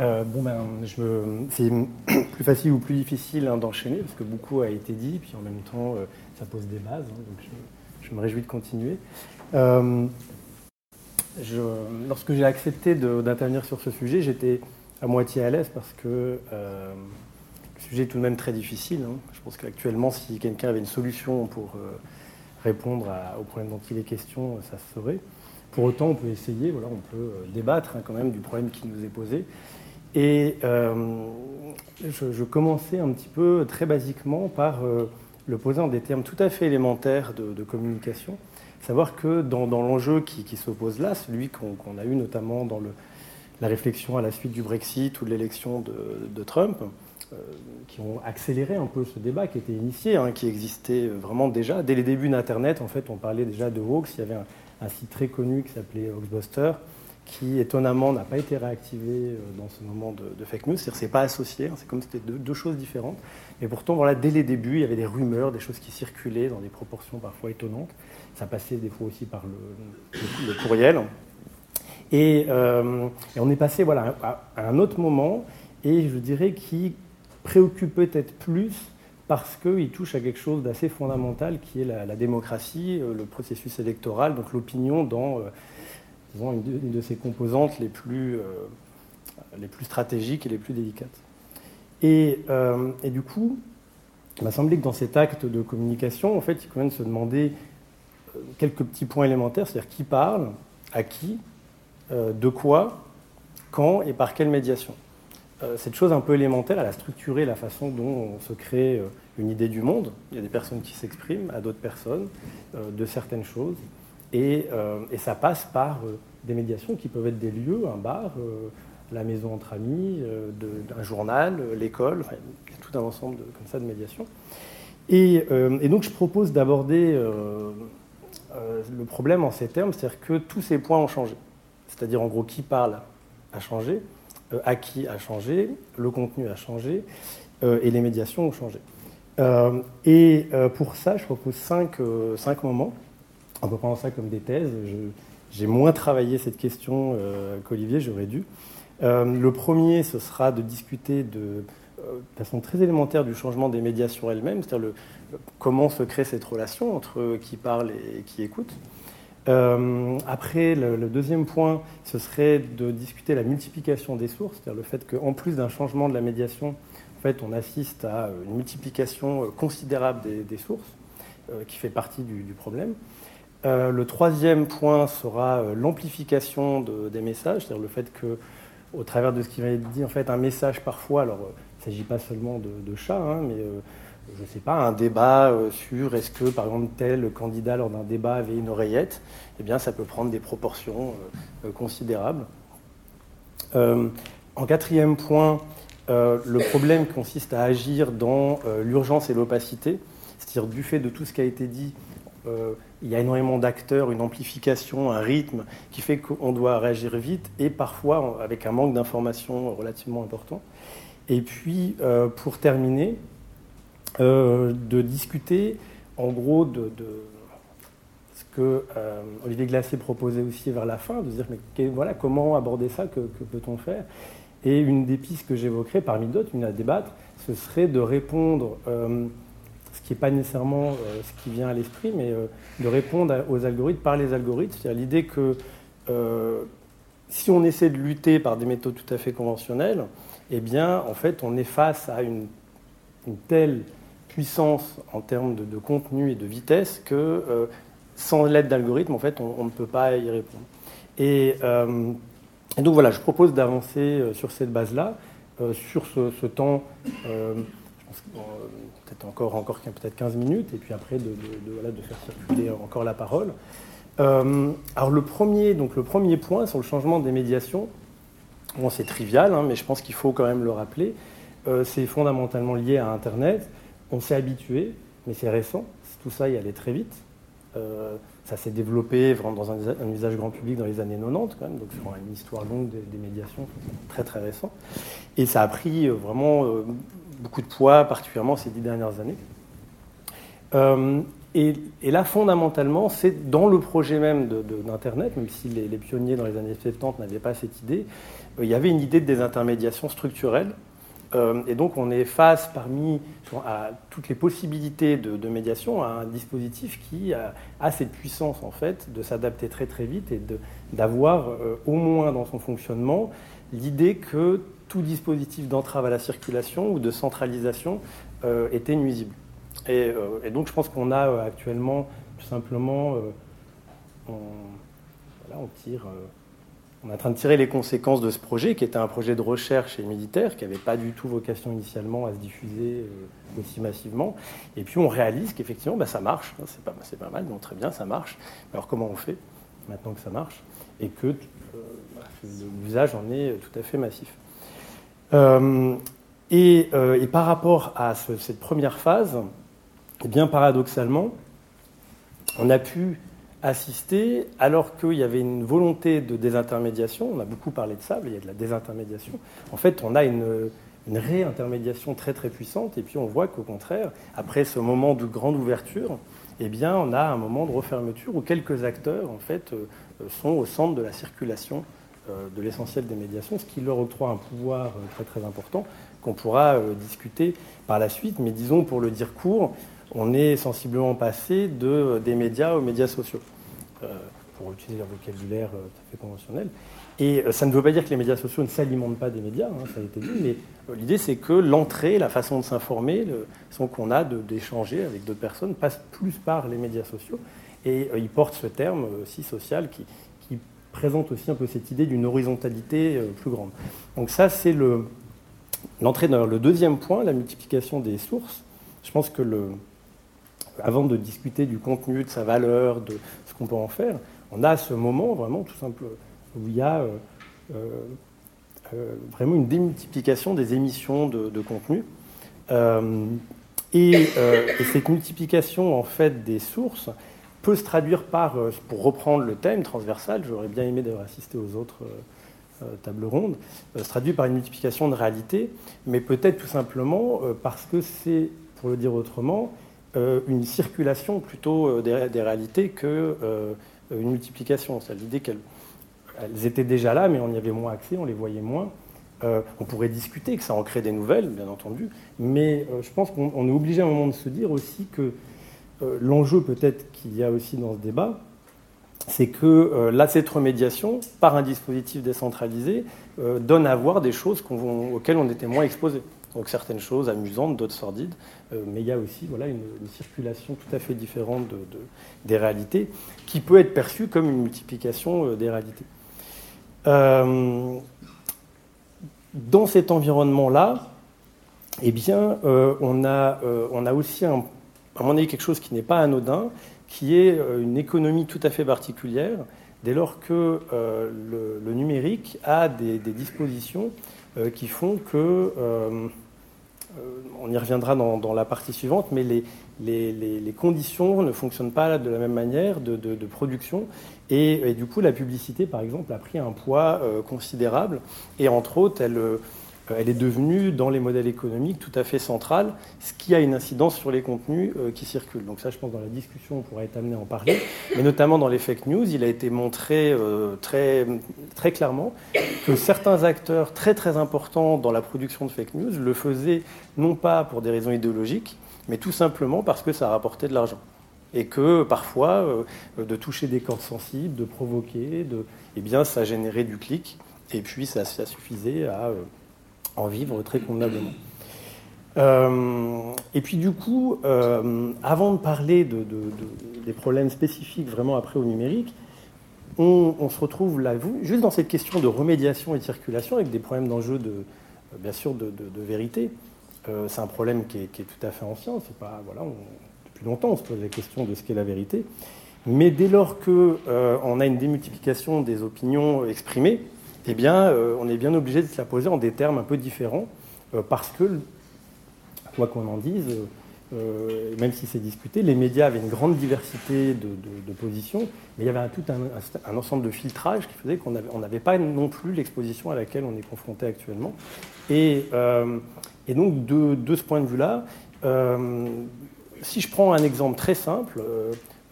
Euh, bon ben, c'est plus facile ou plus difficile hein, d'enchaîner parce que beaucoup a été dit, puis en même temps, euh, ça pose des bases. Hein, donc je, me réjouis de continuer. Euh, lorsque j'ai accepté d'intervenir sur ce sujet, j'étais à moitié à l'aise parce que sujet tout de même très difficile. Hein. Je pense qu'actuellement, si quelqu'un avait une solution pour répondre aux problèmes dont il est question, ça se ferait. Pour autant, on peut essayer, voilà, on peut débattre quand même du problème qui nous est posé. Et euh, je, commençais un petit peu très basiquement par euh, le poser en des termes tout à fait élémentaires de, communication. Savoir que dans, l'enjeu qui, s'oppose là, celui qu'on a eu notamment dans la réflexion à la suite du Brexit ou de l'élection de, Trump, euh, qui ont accéléré un peu ce débat qui était initié, hein, qui existait vraiment déjà. Dès les débuts d'Internet, en fait, on parlait déjà de hoax. Il y avait un, site très connu qui s'appelait Hoaxbuster, qui étonnamment n'a pas été réactivé dans ce moment de, fake news. C'est-à-dire c'est pas associé, hein, c'est comme si c'était deux, choses différentes. Mais pourtant, voilà, dès les débuts, il y avait des rumeurs, des choses qui circulaient dans des proportions parfois étonnantes. Ça passait des fois aussi par le, courriel. Et, on est passé voilà, à un autre moment, et je dirais qui préoccupe peut-être plus parce qu'il touche à quelque chose d'assez fondamental qui est la, démocratie, euh, le processus électoral, donc l'opinion dans euh, une, de, ses composantes les plus, euh, les plus stratégiques et les plus délicates. Et, du coup, il m'a semblé que dans cet acte de communication, en fait, il convient de se demander quelques petits points élémentaires, c'est-à-dire qui parle, à qui, de quoi, quand et par quelle médiation. Euh, cette chose un peu élémentaire, elle a structuré la façon dont on se crée euh, une idée du monde. Il y a des personnes qui s'expriment à d'autres personnes euh, de certaines choses. Et, ça passe par des médiations qui peuvent être des lieux, un bar, la maison entre amis, un journal, l'école, tout un ensemble de, comme ça de médiations. Et, et donc je propose d'aborder le problème en ces termes, c'est-à-dire que tous ces points ont changé. C'est-à-dire en gros qui parle a changé, acquis a changé, le contenu a changé euh, et les médiations ont changé. Euh, et pour ça, je propose cinq, moments. On peut prendre ça comme des thèses. J'ai moins travaillé cette question qu'Olivier, j'aurais dû. le premier, ce sera de discuter de, façon très élémentaire du changement des médias sur elles-mêmes, c'est-à-dire comment se crée cette relation entre qui parle et qui écoute. Euh, après, le, deuxième point, ce serait de discuter la multiplication des sources, c'est-à-dire le fait qu'en plus d'un changement de la médiation, en fait, on assiste à une multiplication euh, considérable des, sources, euh, qui fait partie du, problème. le troisième point sera l'amplification des messages, c'est-à-dire le fait que, au travers de ce qui va être dit, en fait, un message parfois, alors il ne s'agit pas seulement de, de chats, hein, mais je ne sais pas, un débat euh, sur est-ce que, par exemple, tel candidat lors d'un débat avait une oreillette, eh bien, ça peut prendre des proportions euh, euh, considérables. en quatrième point, le problème consiste à agir dans l'urgence et l'opacité, c'est-à-dire du fait de tout ce qui a été dit, il y a énormément d'acteurs, une amplification, un rythme qui fait qu'on doit réagir vite et parfois avec un manque d'informations relativement important. Et puis, pour terminer, euh, de discuter en gros de, ce que euh, Olivier Glacier proposait aussi vers la fin, de se dire mais voilà, comment aborder ça, que, peut-on faire? Et une des pistes que j'évoquerai, parmi d'autres, une à débattre, ce serait de répondre, euh, ce qui n'est pas nécessairement ce qui vient à l'esprit, mais de répondre aux algorithmes par les algorithmes, c'est-à-dire l'idée que si on essaie de lutter par des méthodes tout à fait conventionnelles, eh bien, en fait, on est face à une, une telle puissance en termes de, contenu et de vitesse que euh, sans l'aide d'algorithmes, en fait, on, ne peut pas y répondre. Euh, et, donc voilà, je propose d'avancer euh, sur cette base-là, sur ce, temps, peut-être encore, encore peut-être 15 minutes, et puis après de, de, faire circuler encore la parole. alors le premier, donc le premier point sur le changement des médiations, bon, c'est trivial, hein, mais je pense qu'il faut quand même le rappeler, c'est fondamentalement lié à Internet on s'est habitué, mais c'est récent. Tout ça y allait très vite. Euh, ça s'est développé vraiment dans un, usage grand public dans les années 90, quand même, donc c'est une histoire longue des, médiations, très très récent. Et ça a pris euh, vraiment euh, beaucoup de poids, particulièrement ces dix dernières années. et, là, fondamentalement, c'est dans le projet même d'Internet, même si les, les, pionniers dans les années 70 n'avaient pas cette idée, il y avait une idée de désintermédiation structurelle et donc on est face parmi à toutes les possibilités de, médiation à un dispositif qui a, cette puissance en fait de s'adapter très très vite et d'avoir euh, au moins dans son fonctionnement l'idée que tout dispositif d'entrave à la circulation ou de centralisation euh, était nuisible. Et, donc je pense qu'on a actuellement tout simplement, voilà, on tire on est en train de tirer les conséquences de ce projet, qui était un projet de recherche et militaire, qui n'avait pas du tout vocation initialement à se diffuser euh, aussi massivement. Et puis on réalise qu'effectivement, bah, ça marche. Hein, c'est pas, mal, donc très bien, ça marche. Alors comment on fait maintenant que ça marche Et que euh, l'usage en est tout à fait massif. Euh, et, par rapport à cette première phase, eh bien paradoxalement, on a pu assisté, alors qu'il y avait une volonté de désintermédiation, on a beaucoup parlé de ça, il y a de la désintermédiation, en fait on a une, une réintermédiation très très puissante, et puis on voit qu'au contraire, après ce moment de grande ouverture, eh bien on a un moment de refermeture où quelques acteurs en fait euh, sont au centre de la circulation euh, de l'essentiel des médiations, ce qui leur octroie un pouvoir euh, très très important qu'on pourra discuter par la suite, mais disons pour le dire court, on est sensiblement passé de, des médias aux médias sociaux, euh, pour utiliser un vocabulaire euh, tout à fait conventionnel. Et euh, ça ne veut pas dire que les médias sociaux ne s'alimentent pas des médias, hein, ça a été dit, mais l'idée c'est que l'entrée, la façon de s'informer, le qu'on a d'échanger avec d'autres personnes passe plus par les médias sociaux. Et ils portent ce terme aussi social qui, qui, présente aussi un peu cette idée d'une horizontalité plus grande. Donc ça c'est l'entrée dans le deuxième point, la multiplication des sources. Je pense que le, avant de discuter du contenu, de sa valeur, de ce qu'on peut en faire, on a ce moment vraiment tout simple où il y a euh, euh, euh, vraiment une démultiplication des émissions de, contenu. Et, cette multiplication en fait des sources peut se traduire par, pour reprendre le thème transversal, j'aurais bien aimé d'avoir assisté aux autres tables rondes, se traduit par une multiplication de réalité, mais peut-être tout simplement parce que c'est, pour le dire autrement, une circulation plutôt euh, des, réalités qu'une euh, multiplication. C'est l'idée qu'elles étaient déjà là, mais on y avait moins accès, on les voyait moins. on pourrait discuter que ça en crée des nouvelles, bien entendu, mais je pense qu'on est obligé à un moment de se dire aussi que l'enjeu peut-être qu'il y a aussi dans ce débat, c'est que là, cette remédiation, par un dispositif décentralisé, donne à voir des choses auxquelles on était moins exposé. Donc certaines choses amusantes, d'autres sordides, euh, mais il y a aussi voilà, une, circulation tout à fait différente des réalités qui peut être perçue comme une multiplication euh, des réalités. Euh, dans cet environnement-là, eh bien, on, a, on a aussi à mon avis quelque chose qui n'est pas anodin, qui est une économie tout à fait particulière, dès lors que le, numérique a des dispositions qui font que euh, on y reviendra dans, la partie suivante, mais les, conditions ne fonctionnent pas de la même manière de, production. Et, du coup, la publicité, par exemple, a pris un poids euh, considérable. Et entre autres, elle, euh, euh, elle est devenue, dans les modèles économiques, tout à fait centrale, ce qui a une incidence sur les contenus euh, qui circulent. Donc ça, je pense, dans la discussion, on pourra être amené à en parler. Mais notamment dans les fake news, il a été montré euh, très, très clairement que certains acteurs très très importants dans la production de fake news le faisaient non pas pour des raisons idéologiques, mais tout simplement parce que ça rapportait de l'argent et que parfois, de toucher des cordes sensibles, de provoquer, de, eh bien, ça générait du clic, et puis ça suffisait à en vivre très convenablement. Euh, et puis du coup, euh, avant de parler de, des problèmes spécifiques vraiment après au numérique, on, se retrouve là, juste dans cette question de remédiation et de circulation, avec des problèmes d'enjeu de, bien sûr, de, vérité. Euh, c'est un problème qui est, tout à fait ancien. C'est pas voilà, depuis longtemps on se pose la question de ce qu'est la vérité. Mais dès lors qu'on on a une démultiplication des opinions exprimées, eh bien, euh, on est bien obligé de se la poser en des termes un peu différents, euh, parce que, quoi qu'on en dise, euh, même si c'est discuté, les médias avaient une grande diversité de, positions, mais il y avait tout un, ensemble de filtrages qui faisait qu'on n'avait pas non plus l'exposition à laquelle on est confronté actuellement. Et, donc, de, ce point de vue-là, si je prends un exemple très simple,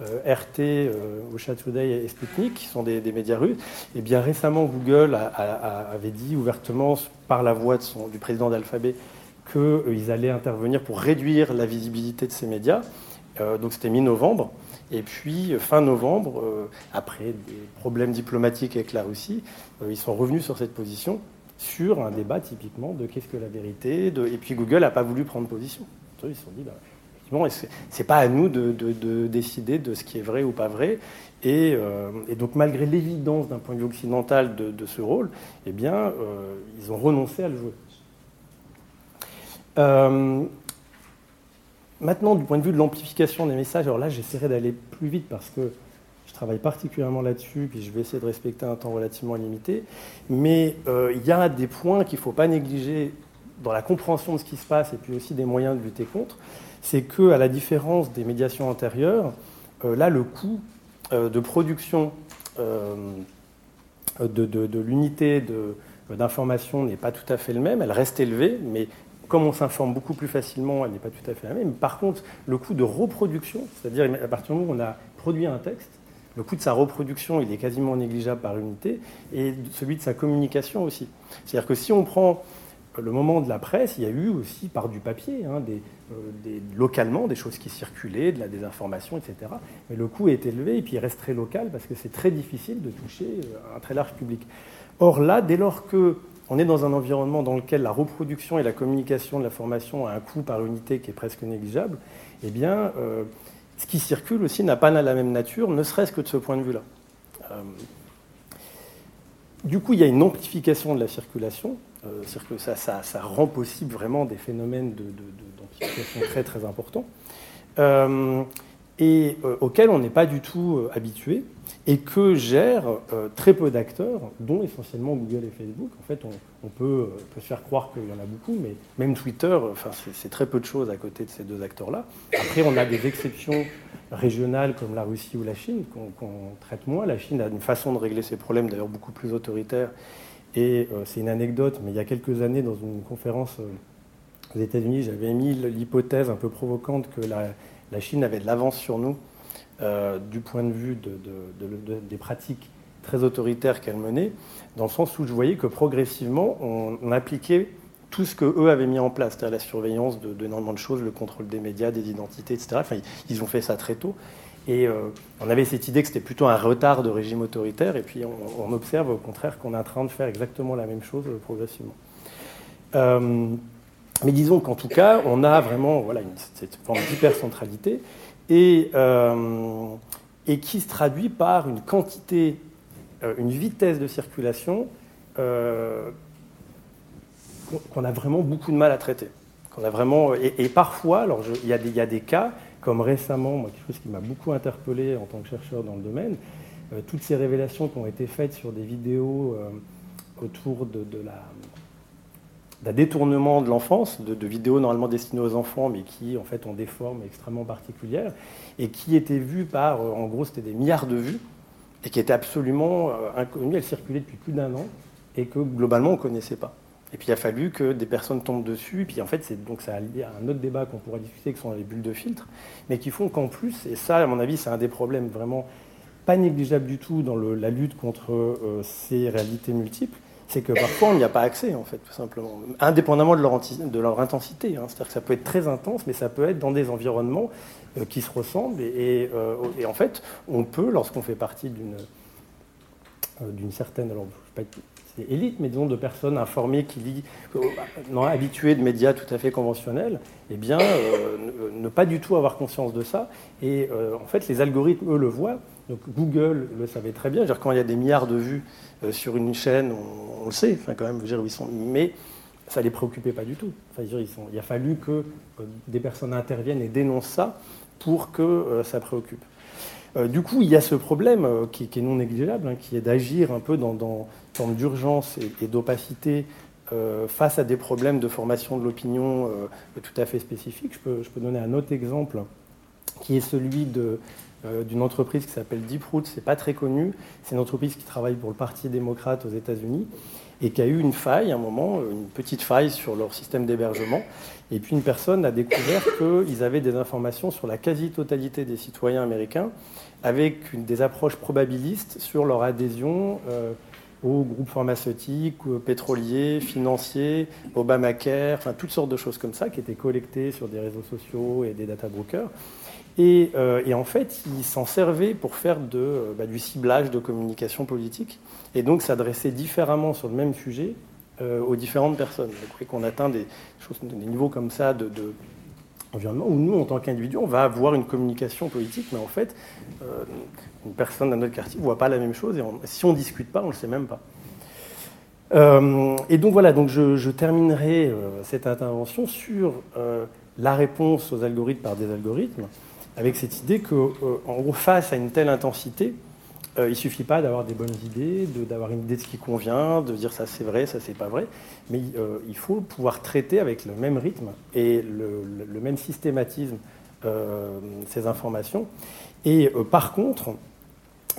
RT, euh, Today et Sputnik, qui sont des, médias russes, et eh bien récemment Google avait dit ouvertement par la voix du président d'Alphabet qu'ils euh, allaient intervenir pour réduire la visibilité de ces médias. donc c'était mi-novembre. Et puis fin novembre, après des problèmes diplomatiques avec la Russie, ils sont revenus sur cette position sur un débat typiquement de qu'est-ce que la vérité. Et puis Google n'a pas voulu prendre position. Ils se sont dit, bah, ce n'est pas à nous de, décider de ce qui est vrai ou pas vrai. Et, euh, donc, malgré l'évidence d'un point de vue occidental de, ce rôle, eh bien, euh, ils ont renoncé à le jouer. Euh, maintenant, du point de vue de l'amplification des messages, alors là, j'essaierai d'aller plus vite parce que je travaille particulièrement là-dessus, puis je vais essayer de respecter un temps relativement limité. Mais il y a des points qu'il ne faut pas négliger dans la compréhension de ce qui se passe et puis aussi des moyens de lutter contre c'est qu'à la différence des médiations antérieures, euh, là, le coût de production de, l'unité d'information n'est pas tout à fait le même, elle reste élevée, mais comme on s'informe beaucoup plus facilement, elle n'est pas tout à fait la même. Par contre, le coût de reproduction, c'est-à-dire à partir du moment où on a produit un texte, le coût de sa reproduction, il est quasiment négligeable par unité, et celui de sa communication aussi. C'est-à-dire que si on prend le moment de la presse, il y a eu aussi par du papier, hein, euh, localement, des choses qui circulaient, de la désinformation, etc. Mais le coût est élevé et puis il reste très local parce que c'est très difficile de toucher euh, un très large public. Or là, dès lors que on est dans un environnement dans lequel la reproduction et la communication de l'information a un coût par unité qui est presque négligeable, eh bien, euh, ce qui circule aussi n'a pas la même nature, ne serait-ce que de ce point de vue-là. du coup, il y a une amplification de la circulation, c'est-à-dire que ça, rend possible vraiment des phénomènes d'amplification très très importants, euh, et euh, auxquels on n'est pas du tout habitué, et que gèrent très peu d'acteurs, dont essentiellement Google et Facebook. En fait, on, peut, se faire croire qu'il y en a beaucoup, mais même Twitter, c'est très peu de choses à côté de ces deux acteurs-là. Après, on a des exceptions régionales comme la Russie ou la Chine qu'on traite moins. La Chine a une façon de régler ses problèmes d'ailleurs beaucoup plus autoritaire et euh, c'est une anecdote, mais il y a quelques années, dans une conférence euh, aux États-Unis, j'avais émis l'hypothèse un peu provocante que la, Chine avait de l'avance sur nous euh, du point de vue des pratiques très autoritaires qu'elle menait, dans le sens où je voyais que progressivement, on, appliquait tout ce qu'eux avaient mis en place, c'est-à-dire la surveillance d'énormément de, choses, le contrôle des médias, des identités, etc. Enfin, ils ont fait ça très tôt. Et euh, on avait cette idée que c'était plutôt un retard de régime autoritaire, et puis on, observe au contraire qu'on est en train de faire exactement la même chose euh, progressivement. Euh, mais disons qu'en tout cas, on a vraiment voilà, cette forme d'hypercentralité, et, qui se traduit par une quantité, une vitesse de circulation qu'on a vraiment beaucoup de mal à traiter. A vraiment, et, parfois, alors il y, a des cas comme récemment, moi, quelque chose qui m'a beaucoup interpellé en tant que chercheur dans le domaine, euh, toutes ces révélations qui ont été faites sur des vidéos euh, autour de, la, d'un détournement de l'enfance, de, vidéos normalement destinées aux enfants, mais qui en fait ont des formes extrêmement particulières, et qui étaient vues par, euh, en gros, c'était des milliards de vues, et qui étaient absolument inconnues. Elles circulaient depuis plus d'un an, et que globalement on ne connaissait pas. Et puis il a fallu que des personnes tombent dessus. Et puis en fait, c'est donc ça a lié à un autre débat qu'on pourrait discuter, qui sont les bulles de filtre, mais qui font qu'en plus, et ça, à mon avis, c'est un des problèmes vraiment pas négligeable du tout dans la lutte contre euh, ces réalités multiples, c'est que parfois on n'y a pas accès, en fait, tout simplement, indépendamment de leur, intensité. Hein. C'est-à-dire que ça peut être très intense, mais ça peut être dans des environnements euh, qui se ressemblent. Et, euh, et, en fait, on peut, lorsqu'on fait partie d'une certaine, alors je ne pas élite, mais disons de personnes informées qui lisent, euh, habituées de médias tout à fait conventionnels, eh bien, euh, ne, pas du tout avoir conscience de ça. Et euh, en fait, les algorithmes, eux, le voient. Donc Google le savait très bien. Quand il y a des milliards de vues sur une chaîne, on, le sait, enfin, quand même, ils sont, mais ça ne les préoccupait pas du tout. Enfin, il a fallu que des personnes interviennent et dénoncent ça pour que ça préoccupe. Du coup, il y a ce problème qui, est non négligeable, hein, qui est d'agir un peu dans, dans, d'urgence et, d'opacité euh, face à des problèmes de formation de l'opinion euh, tout à fait spécifiques. Je peux, donner un autre exemple qui est celui euh, d'une entreprise qui s'appelle Deeproot. C'est pas très connu. C'est une entreprise qui travaille pour le Parti démocrate aux États-Unis et qui a eu une faille, à un moment, une petite faille sur leur système d'hébergement. Et puis une personne a découvert qu'ils avaient des informations sur la quasi-totalité des citoyens américains avec une, des approches probabilistes sur leur adhésion aux groupes pharmaceutiques, pétroliers, financiers, Obamacare, enfin toutes sortes de choses comme ça qui étaient collectées sur des réseaux sociaux et des data brokers. Et, euh, en fait, ils s'en servaient pour faire de, euh, bah, du ciblage de communication politique et donc s'adresser différemment sur le même sujet euh, aux différentes personnes. Voyez qu'on atteint des, niveaux comme ça de, environnement où nous, en tant qu'individu, on va avoir une communication politique, mais en fait, une personne dans notre quartier ne voit pas la même chose, et si on ne discute pas, on ne le sait même pas. Et donc voilà, donc je, terminerai cette intervention sur la réponse aux algorithmes par des algorithmes, avec cette idée que, en gros, face à une telle intensité, il ne suffit pas d'avoir des bonnes idées, d'avoir une idée de ce qui convient, de dire ça c'est vrai, ça c'est pas vrai, mais il faut pouvoir traiter avec le même rythme et le, le même systématisme ces informations. Et par contre,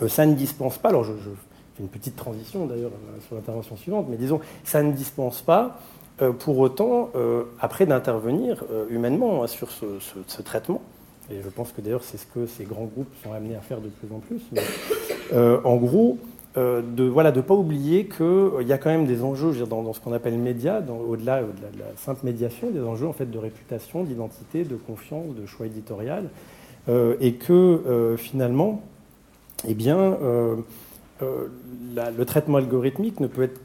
ça ne dispense pas, alors je, fais une petite transition d'ailleurs sur l'intervention suivante, mais disons, ça ne dispense pas pour autant, après d'intervenir humainement hein, sur ce, traitement, et je pense que d'ailleurs c'est ce que ces grands groupes sont amenés à faire de plus en plus, en gros, euh, de ne voilà, de pas oublier qu'il euh, y a quand même des enjeux dans, ce qu'on appelle média, au-delà de, la simple médiation, des enjeux en fait, de réputation, d'identité, de confiance, de choix éditorial, euh, et que finalement, eh bien, le traitement algorithmique ne peut être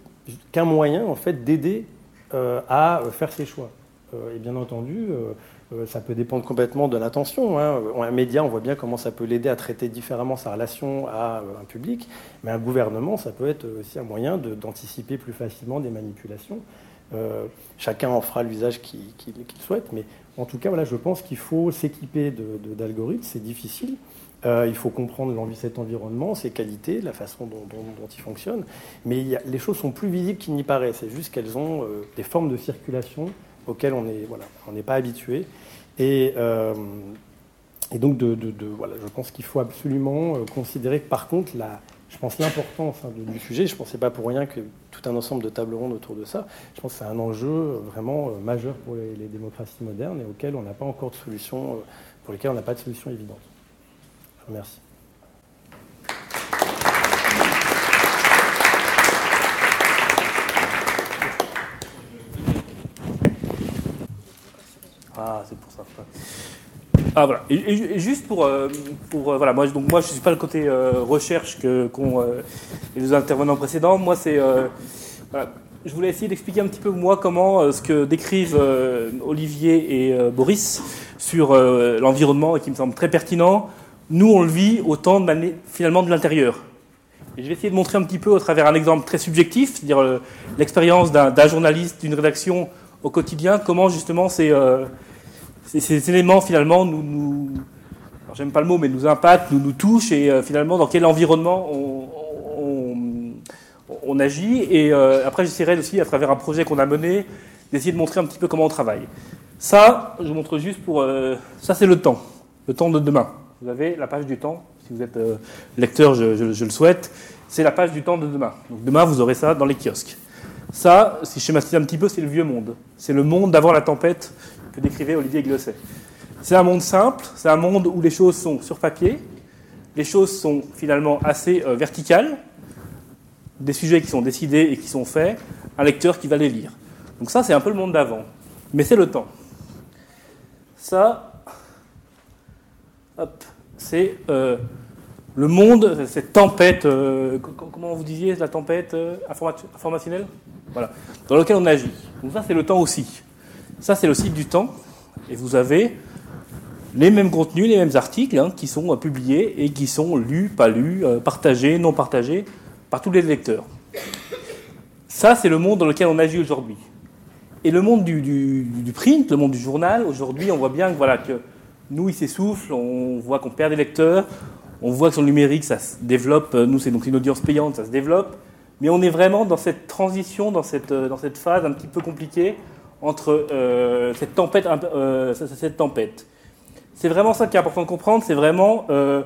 qu'un moyen en fait, d'aider à faire ses choix. et bien entendu, euh, ça peut dépendre complètement de l'intention. Hein. Un média, on voit bien comment ça peut l'aider à traiter différemment sa relation à euh, un public, mais un gouvernement, ça peut être aussi un moyen d'anticiper plus facilement des manipulations. Euh, chacun en fera l'usage qu'il souhaite, mais en tout cas, voilà, je pense qu'il faut s'équiper d'algorithmes, c'est difficile. il faut comprendre cet environnement, ses qualités, la façon dont, il fonctionne. Mais les choses sont plus visibles qu'il n'y paraît. C'est juste qu'elles ont des formes de circulation auxquelles on n'est pas habitué. Et, euh, et donc, de, voilà, je pense qu'il faut absolument euh, considérer que, par contre, la, je pense l'importance hein, du sujet, je ne pensais pas pour rien que tout un ensemble de tables rondes autour de ça, je pense que c'est un enjeu euh, vraiment majeur pour les, démocraties modernes et auquel on n'a pas encore de solution, pour lesquels on n'a pas de solution évidente. Je vous remercie. Ah, c'est pour ça. Ah voilà. Et, juste pour, euh, pour euh, voilà, moi, donc moi je suis pas le côté euh, recherche que qu'ont les intervenants précédents. Moi c'est je voulais essayer d'expliquer un petit peu moi comment ce que décrivent Olivier et Boris sur l'environnement et qui me semble très pertinent. Nous on le vit autant de finalement de l'intérieur. Et je vais essayer de montrer un petit peu au travers un exemple très subjectif, c'est-à-dire l'expérience d'un journaliste, d'une rédaction au quotidien, comment justement ces, ces, éléments finalement nous, nous j'aime pas le mot, mais nous impactent, nous nous touchent, et euh, finalement dans quel environnement on, agit. Et euh, après, j'essaierai aussi, à travers un projet qu'on a mené, d'essayer de montrer un petit peu comment on travaille. Ça, je vous montre juste pour... Euh, ça, c'est le temps, le temps de demain. Vous avez la page du temps, si vous êtes lecteur, je, je, le souhaite, c'est la page du temps de demain. Donc demain, vous aurez ça dans les kiosques. Ça, si je schématise un petit peu, c'est le vieux monde. C'est le monde d'avant la tempête que décrivait Olivier Glosset. C'est un monde simple, c'est un monde où les choses sont sur papier, les choses sont finalement assez euh, verticales, des sujets qui sont décidés et qui sont faits, un lecteur qui va les lire. Donc ça, c'est un peu le monde d'avant. Mais c'est le temps. Ça, c'est euh, le monde, cette tempête, euh, comment vous disiez, la tempête informationnelle? Voilà, dans lequel on agit. Donc ça, c'est le temps aussi. Ça, c'est le site du temps. Et vous avez les mêmes contenus, les mêmes articles hein, qui sont euh, publiés et qui sont lus, pas lus, euh, partagés, non partagés par tous les lecteurs. Ça, c'est le monde dans lequel on agit aujourd'hui. Et le monde du, print, le monde du journal, aujourd'hui, on voit bien que, voilà, que nous, il s'essouffle, on voit qu'on perd des lecteurs, on voit que sur le numérique, ça se développe, nous, c'est donc une audience payante, ça se développe, mais on est vraiment dans cette transition, dans cette, euh, dans cette phase un petit peu compliquée entre euh, cette tempête. Euh, cette tempête. C'est vraiment ça qui est important de comprendre. C'est vraiment. Euh,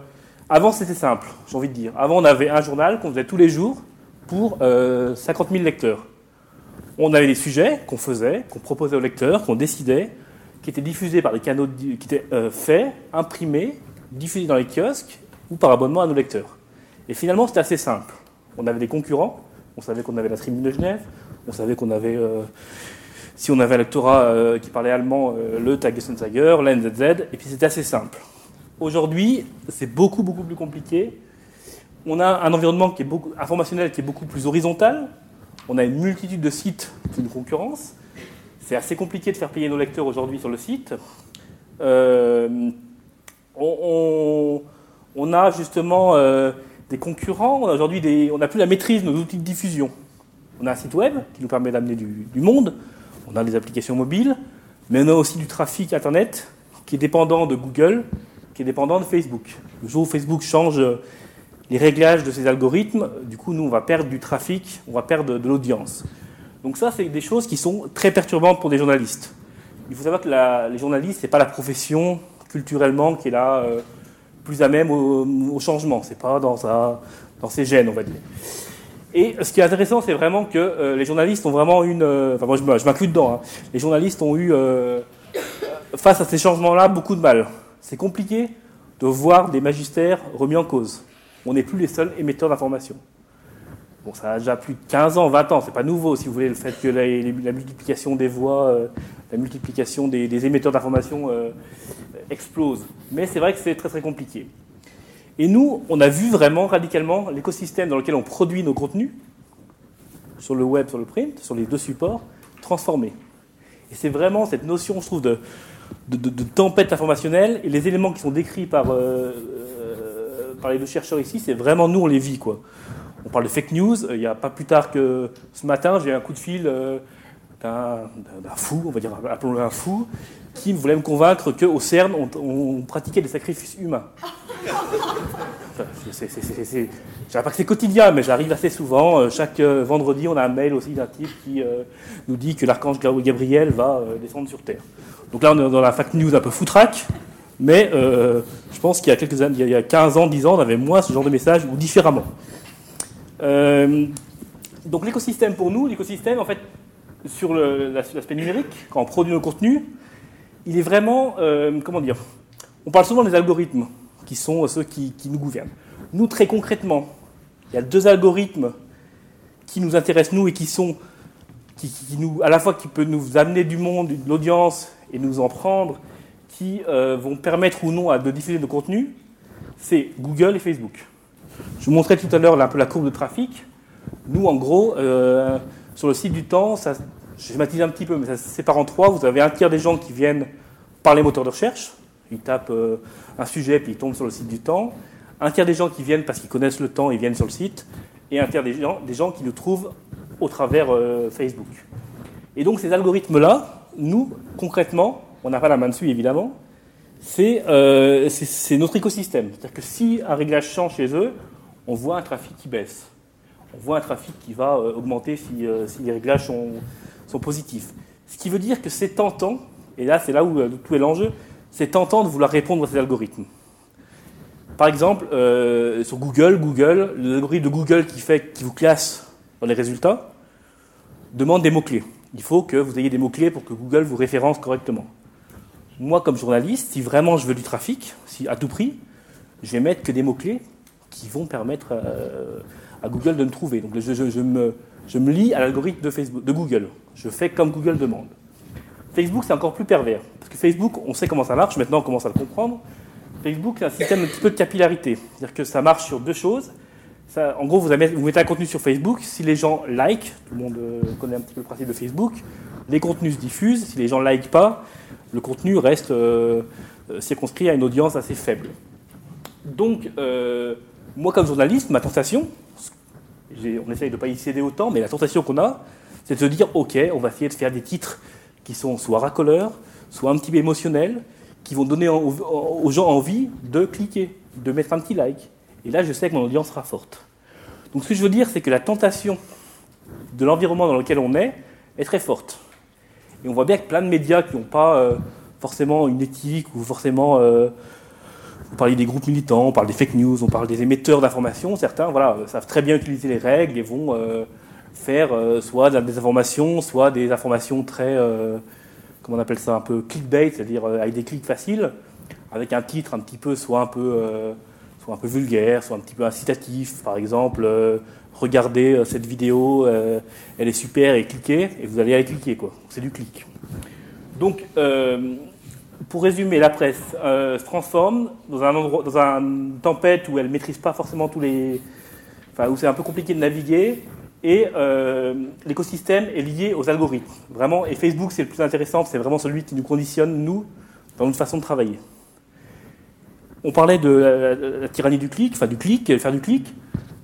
avant, c'était simple, j'ai envie de dire. Avant, on avait un journal qu'on faisait tous les jours pour 50 000 lecteurs. On avait des sujets qu'on faisait, qu'on proposait aux lecteurs, qu'on décidait, qui étaient diffusés par des canaux qui étaient faits, imprimés, diffusés dans les kiosques ou par abonnement à nos lecteurs. Et finalement, c'était assez simple. On avait des concurrents, on savait qu'on avait la Tribune de Genève, on savait qu'on avait si on avait un lectorat euh, qui parlait allemand, euh, le Tagesspiegel, l'NZZ, et puis c'était assez simple. Aujourd'hui, c'est beaucoup, beaucoup plus compliqué. On a un environnement qui est beaucoup, informationnel qui est beaucoup plus horizontal. On a une multitude de sites de concurrence. C'est assez compliqué de faire payer nos lecteurs aujourd'hui sur le site. Euh, on, a justement des concurrents. Aujourd'hui, on n'a plus la maîtrise de nos outils de diffusion. On a un site web qui nous permet d'amener du monde. On a des applications mobiles, mais on a aussi du trafic Internet qui est dépendant de Google, qui est dépendant de Facebook. Le jour où Facebook change les réglages de ses algorithmes, du coup, nous, on va perdre du trafic, on va perdre de l'audience. Donc ça, c'est des choses qui sont très perturbantes pour des journalistes. Il faut savoir que les journalistes, ce pas la profession culturellement qui est là, euh, plus à même au, changement. C'est pas dans, sa, dans ses gènes, on va dire. Et ce qui est intéressant, c'est vraiment que euh, les journalistes ont vraiment une. Euh, enfin, moi, je m'inclus dedans. Hein. Les journalistes ont eu, euh, face à ces changements-là, beaucoup de mal. C'est compliqué de voir des magistères remis en cause. On n'est plus les seuls émetteurs d'informations. Bon, ça a déjà plus de 15 ans, 20 ans, c'est pas nouveau, si vous voulez, le fait que la, multiplication des voix, la multiplication des, des émetteurs d'informations explose. Mais c'est vrai que c'est très très compliqué. Et nous, on a vu vraiment radicalement l'écosystème dans lequel on produit nos contenus, sur le web, sur le print, sur les deux supports, transformé. Et c'est vraiment cette notion, je trouve, de, tempête informationnelle et les éléments qui sont décrits par, euh, euh, par les deux chercheurs ici, c'est vraiment nous, on les vit. Quoi. On parle de fake news. Il n'y a pas plus tard que ce matin, j'ai eu un coup de fil euh, d'un fou, on va dire, appelons-le un fou, qui voulait me convaincre qu'au CERN, on pratiquait des sacrifices humains. Je dirais pas que c'est quotidien, mais j'arrive assez souvent. Euh, chaque euh, vendredi, on a un mail aussi d'un type qui euh, nous dit que l'archange Gabriel va descendre sur Terre. Donc là, on est dans la fact news un peu foutraque, mais je pense qu'il y a quelques années, il y a 15 ans, 10 ans, on avait moins ce genre de message, ou différemment. donc l'écosystème pour nous, l'écosystème, en fait, sur l'aspect numérique, quand on produit nos contenus, il est vraiment, comment dire, on parle souvent des algorithmes qui sont ceux qui, nous gouvernent. Nous, très concrètement, il y a deux algorithmes qui nous intéressent, nous, et qui sont, à la fois qui peuvent nous amener du monde, de l'audience, et nous en prendre, qui euh, vont permettre ou non de diffuser nos contenus, c'est Google et Facebook. Je vous montrais tout à l'heure un peu la courbe de trafic. Nous, en gros, euh, sur le site du temps, ça, je schématise un petit peu, mais ça se sépare en trois. Vous avez un tiers des gens qui viennent par les moteurs de recherche, ils tapent euh, un sujet puis ils tombent sur le site du temps. Un tiers des gens qui viennent parce qu'ils connaissent le temps, ils viennent sur le site. Et un tiers des gens, des gens qui nous trouvent au travers euh, Facebook. Et donc ces algorithmes-là, nous, concrètement, on n'a pas la main dessus évidemment, euh, c'est notre écosystème. C'est-à-dire que si un réglage change chez eux, on voit un trafic qui baisse. On voit un trafic qui va augmenter si, si, les réglages sont, sont, positifs. Ce qui veut dire que c'est tentant, et là c'est là où tout est l'enjeu, c'est tentant de vouloir répondre à ces algorithmes. Par exemple, euh, sur Google, Google, l'algorithme de Google qui, fait, qui vous classe dans les résultats demande des mots-clés. Il faut que vous ayez des mots-clés pour que Google vous référence correctement. Moi, comme journaliste, si vraiment je veux du trafic, si à tout prix, je vais mettre que des mots-clés qui vont permettre euh, à Google de me trouver. Donc je, me, je me lie à l'algorithme de, Google. Je fais comme Google demande. Facebook, c'est encore plus pervers. Parce que Facebook, on sait comment ça marche, maintenant on commence à le comprendre. Facebook, c'est un système un petit peu de capillarité. C'est-à-dire que ça marche sur deux choses. En gros, vous, mettez un contenu sur Facebook, si les gens like, tout le monde euh, connaît un petit peu le principe de Facebook, les contenus se diffusent, si les gens ne like pas, le contenu reste euh, euh, circonscrit à une audience assez faible. Donc, moi comme journaliste, ma tentation, on essaye de ne pas y céder autant, mais la tentation qu'on a, c'est de se dire, ok, on va essayer de faire des titres qui sont soit racoleurs, soit un petit peu émotionnels, qui vont donner aux gens envie de cliquer, de mettre un petit like. Et là, je sais que mon audience sera forte. Donc ce que je veux dire, c'est que la tentation de l'environnement dans lequel on est est très forte. Et on voit bien que plein de médias qui n'ont pas euh, forcément une éthique ou forcément... Euh, on parle des groupes militants, on parle des fake news, on parle des émetteurs d'informations. Certains voilà, savent très bien utiliser les règles et vont euh, faire euh, soit de la soit des informations très, euh, comment on appelle ça, un peu clickbait, c'est-à-dire euh, avec des clics faciles, avec un titre un petit peu, soit un peu, soit un peu vulgaire, soit un petit peu incitatif, par exemple, regardez cette vidéo, elle est super et cliquez, et vous allez aller cliquer, quoi. C'est du clic. Donc, pour résumer, la presse se transforme dans un une tempête où elle maîtrise pas forcément tous les, enfin où c'est un peu compliqué de naviguer, et euh, l'écosystème est lié aux algorithmes. Vraiment, et Facebook, c'est le plus intéressant, c'est vraiment celui qui nous conditionne, nous, dans notre façon de travailler. On parlait de la, tyrannie du clic, enfin du clic, faire du clic.